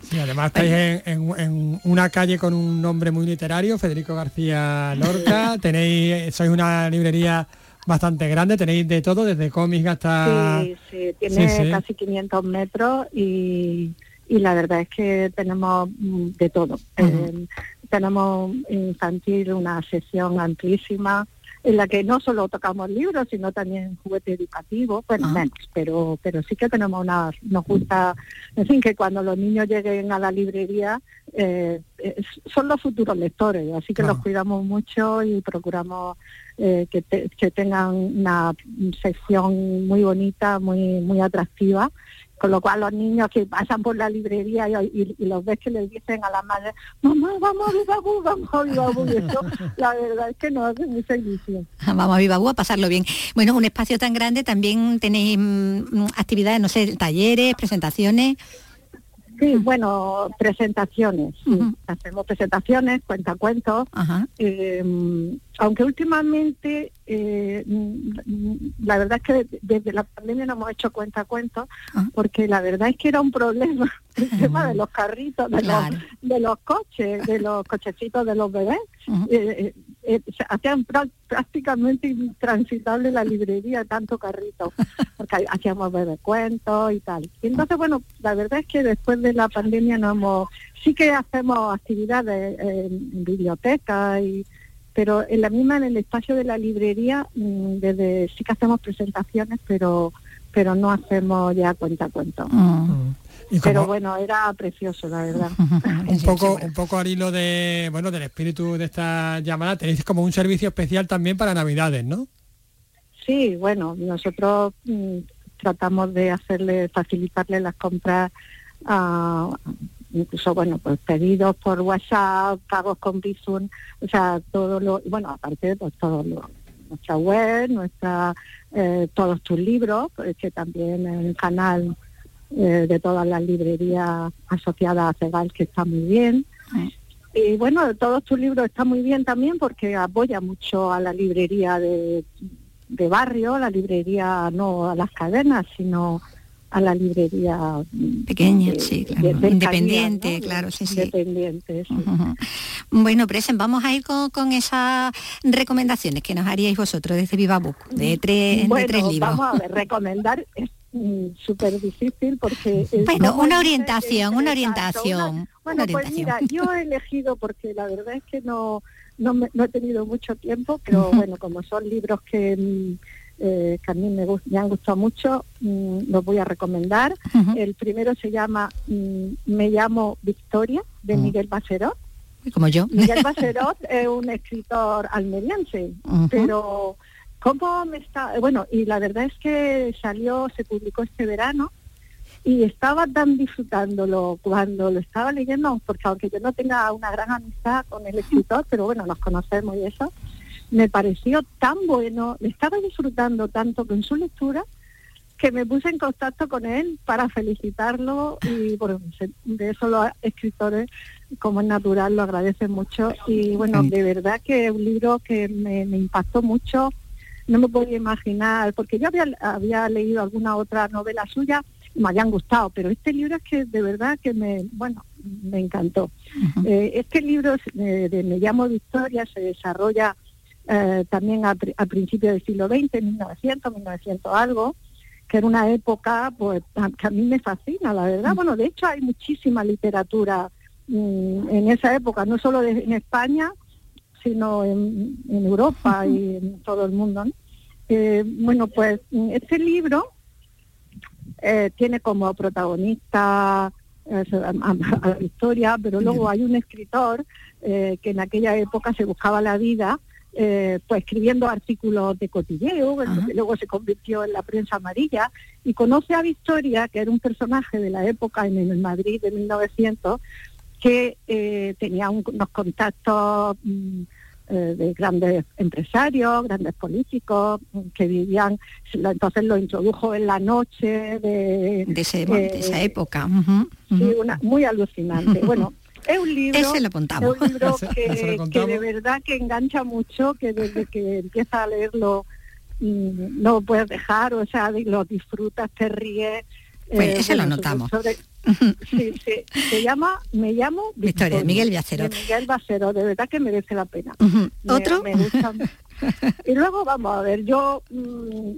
sí, además estáis en, una calle con un nombre muy literario, Federico García Lorca, *laughs* tenéis, sois una librería bastante grande, tenéis de todo, desde cómics hasta... Sí, sí, tiene casi 500 metros y, la verdad es que tenemos mm, de todo. Eh, tenemos infantil una sesión amplísima, en la que no solo tocamos libros, sino también juguete educativo, bueno, ah. menos, pero, pero sí que tenemos una, nos gusta, en fin, que cuando los niños lleguen a la librería, eh, son los futuros lectores, así que los cuidamos mucho y procuramos eh, que, que tengan una sección muy bonita, muy, muy atractiva con lo cual los niños que pasan por la librería y, los ves que les dicen a la madre, mamá, vamos a Vivabú, vamos a Vivabú, y eso *laughs* la verdad es que nos hace mucha ilusión. Vamos a Vivabú a pasarlo bien. Bueno, un espacio tan grande, también tenéis mm, actividades, no sé, talleres, presentaciones. Sí, bueno, presentaciones. Hacemos presentaciones, cuentacuentos. Eh, aunque últimamente, eh, la verdad es que desde la pandemia no hemos hecho cuentacuentos, ah. porque la verdad es que era un problema *laughs* el tema de los carritos, de, los, de los coches, de los cochecitos de los bebés. Eh, eh, hacían prácticamente intransitable la librería, tanto carrito, *laughs* porque hacíamos cuentos y tal. Y entonces, bueno, la verdad es que después de la pandemia no hemos, sí que hacemos actividades en, biblioteca y pero en la misma en el espacio de la librería mm, desde sí que hacemos presentaciones pero pero no hacemos ya cuenta cuento mm. Pero bueno, era precioso, la verdad. *laughs* un poco, un poco al hilo de, bueno, del espíritu de esta llamada, tenéis como un servicio especial también para Navidades, ¿no? Sí, bueno, nosotros mm, tratamos de hacerle, facilitarle las compras a incluso bueno pues pedidos por WhatsApp, pagos con Bizum, o sea todo lo bueno aparte de pues, todo lo nuestra web, nuestra eh, todos tus libros, que también en el canal eh, de todas las librerías asociadas a Cegal, que está muy bien. Y bueno, todos tus libros están muy bien también porque apoya mucho a la librería de, de barrio, la librería no a las cadenas, sino a la librería pequeña, sí, claro. independiente, claro, sí, sí. Independiente, sí. Bueno, Presen, vamos a ir con, esas recomendaciones que nos haríais vosotros desde Viva Book, de tres, de tres libros. Vamos a ver, recomendar súper difícil porque... *laughs* Bueno, una orientación, una orientación. bueno, pues mira, *laughs* yo he elegido porque la verdad es que no, no, he tenido mucho tiempo, pero bueno, como son libros que, mm, eh, que a mí me, han gustado mucho, mm, los voy a recomendar. El primero se llama Me llamo Victoria, de Miguel Bacerot. Como yo. Miguel *laughs* Bacerot es un escritor almeriense, pero ¿Cómo me está? Bueno, y la verdad es que salió, se publicó este verano y estaba tan disfrutándolo cuando lo estaba leyendo, porque aunque yo no tenga una gran amistad con el escritor, pero bueno, nos conocemos y eso, me pareció tan bueno, le estaba disfrutando tanto con su lectura que me puse en contacto con él para felicitarlo y bueno, de eso los escritores como es natural lo agradecen mucho y bueno, de verdad que es un libro que me impactó mucho no me podía imaginar, porque yo había, había leído alguna otra novela suya y me habían gustado, pero este libro es que de verdad que me, bueno, me encantó. Eh, este libro eh, de Me llamo Victoria se desarrolla eh, también a, principios del siglo XX, 1900, 1900 algo, que era una época pues que a mí me fascina, la verdad. Bueno, de hecho hay muchísima literatura mm, en esa época, no solo en España, sino en, Europa y en todo el mundo. Eh, bueno, pues este libro eh, tiene como protagonista eh, a, la historia, pero luego hay un escritor que en aquella época se buscaba la vida pues escribiendo artículos de cotilleo, que luego se convirtió en la prensa amarilla, y conoce a Victoria, que era un personaje de la época en el Madrid de 1900, que tenía unos contactos mm, eh, de grandes empresarios, grandes políticos que vivían, entonces lo introdujo en la noche de, de, esa época. Sí, una, muy alucinante. *laughs* Bueno, es un libro, Ese lo es un libro *laughs* que, de verdad que engancha mucho, que desde que empieza a leerlo mm, no puedes dejar, o sea, lo disfrutas, te ríes. Pues ese lo notamos. Sí, sí, se llama, me llamo Victoria, Miguel Bacero. Miguel Bacero, de verdad que merece la pena. ¿Otro? y luego vamos a ver, yo mm,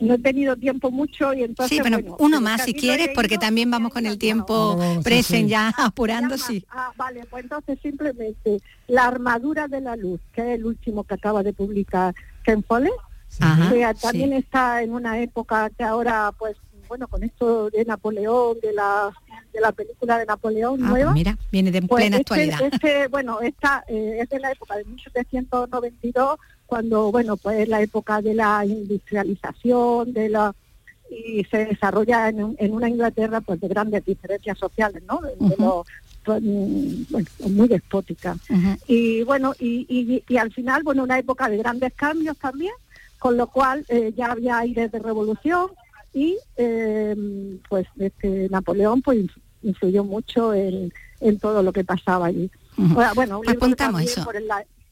no he tenido tiempo mucho y entonces... Sí, bueno, uno más si quieres, porque también vamos con el tiempo presen ya apurando, sí. Ah, vale, pues entonces simplemente La armadura de la luz, que es el último que acaba de publicar Ken Follett, que también está en una época que ahora pues bueno, con esto de Napoleón, de la, de la película de Napoleón ah, pues nueva. mira, viene de pues plena este, actualidad. Este, bueno, esta eh, es de la época de 1792, cuando, bueno, pues la época de la industrialización, de la y se desarrolla en, una Inglaterra pues de grandes diferencias sociales, ¿no? Pues, muy despótica. Y bueno, y, y, al final, bueno, una época de grandes cambios también, con lo cual eh, ya había aires de revolución, y eh, pues este Napoleón pues influyó mucho en, en todo lo que pasaba allí. Bueno, un Apuntamos eso.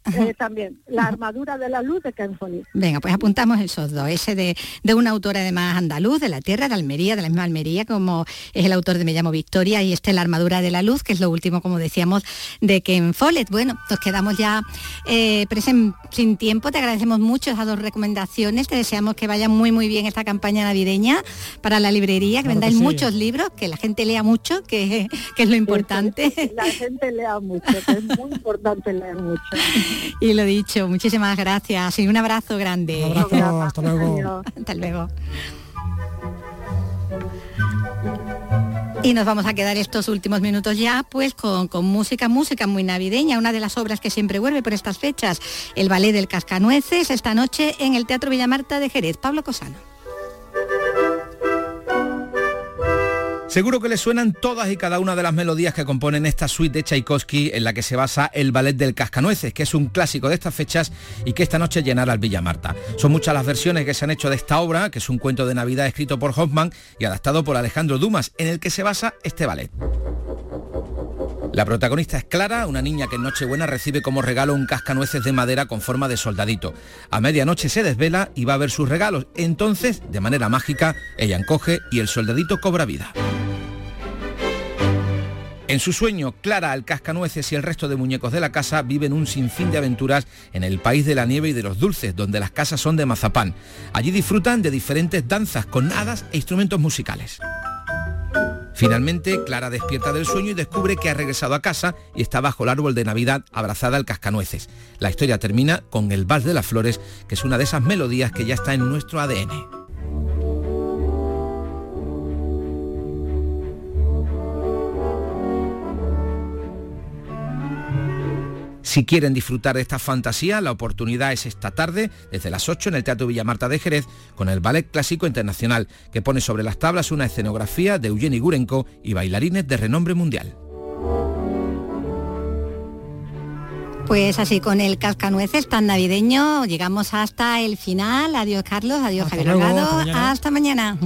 Eh, también La armadura de la luz de Ken Venga, pues apuntamos esos dos, ese de, de un autor además andaluz, de la tierra, de Almería, de la misma Almería, como es el autor de Me llamo Victoria, y este La armadura de la luz, que es lo último, como decíamos, de Ken Follett. Bueno, nos quedamos ya eh, sin tiempo, te agradecemos mucho esas dos recomendaciones, te deseamos que vaya muy muy bien esta campaña navideña para la librería, que vendáis muchos libros, que la gente lea mucho, que, que es lo importante. la gente lea mucho, que es muy importante leer mucho. *laughs* *laughs* Y lo dicho, muchísimas gracias y un abrazo grande. Un abrazo, hasta luego. Hasta luego. Y nos vamos a quedar estos últimos minutos ya pues con, con, música, música muy navideña, una de las obras que siempre vuelve por estas fechas, el ballet del Cascanueces, esta noche en el Teatro Villamarta de Jerez. Pablo Cosano. Seguro que le suenan todas y cada una de las melodías que componen esta suite de Tchaikovsky en la que se basa el ballet del Cascanueces, que es un clásico de estas fechas y que esta noche llenará el Villa Marta. Son muchas las versiones que se han hecho de esta obra, que es un cuento de Navidad escrito por Hoffman y adaptado por Alejandro Dumas, en el que se basa este ballet. La protagonista es Clara, una niña que en Nochebuena recibe como regalo un cascanueces de madera con forma de soldadito. A medianoche se desvela y va a ver sus regalos. Entonces, de manera mágica, ella encoge y el soldadito cobra vida. En su sueño, Clara, el cascanueces y el resto de muñecos de la casa viven un sinfín de aventuras en el país de la nieve y de los dulces, donde las casas son de mazapán. Allí disfrutan de diferentes danzas con hadas e instrumentos musicales. Finalmente, Clara despierta del sueño y descubre que ha regresado a casa y está bajo el árbol de Navidad abrazada al cascanueces. La historia termina con el Vals de las Flores, que es una de esas melodías que ya está en nuestro ADN. Si quieren disfrutar de esta fantasía, la oportunidad es esta tarde, desde las 8 en el Teatro Villamarta de Jerez, con el Ballet Clásico Internacional, que pone sobre las tablas una escenografía de Eugeni Gurenko y bailarines de renombre mundial. Pues así, con el cascanueces tan navideño, llegamos hasta el final. Adiós Carlos, adiós Javier Hasta mañana.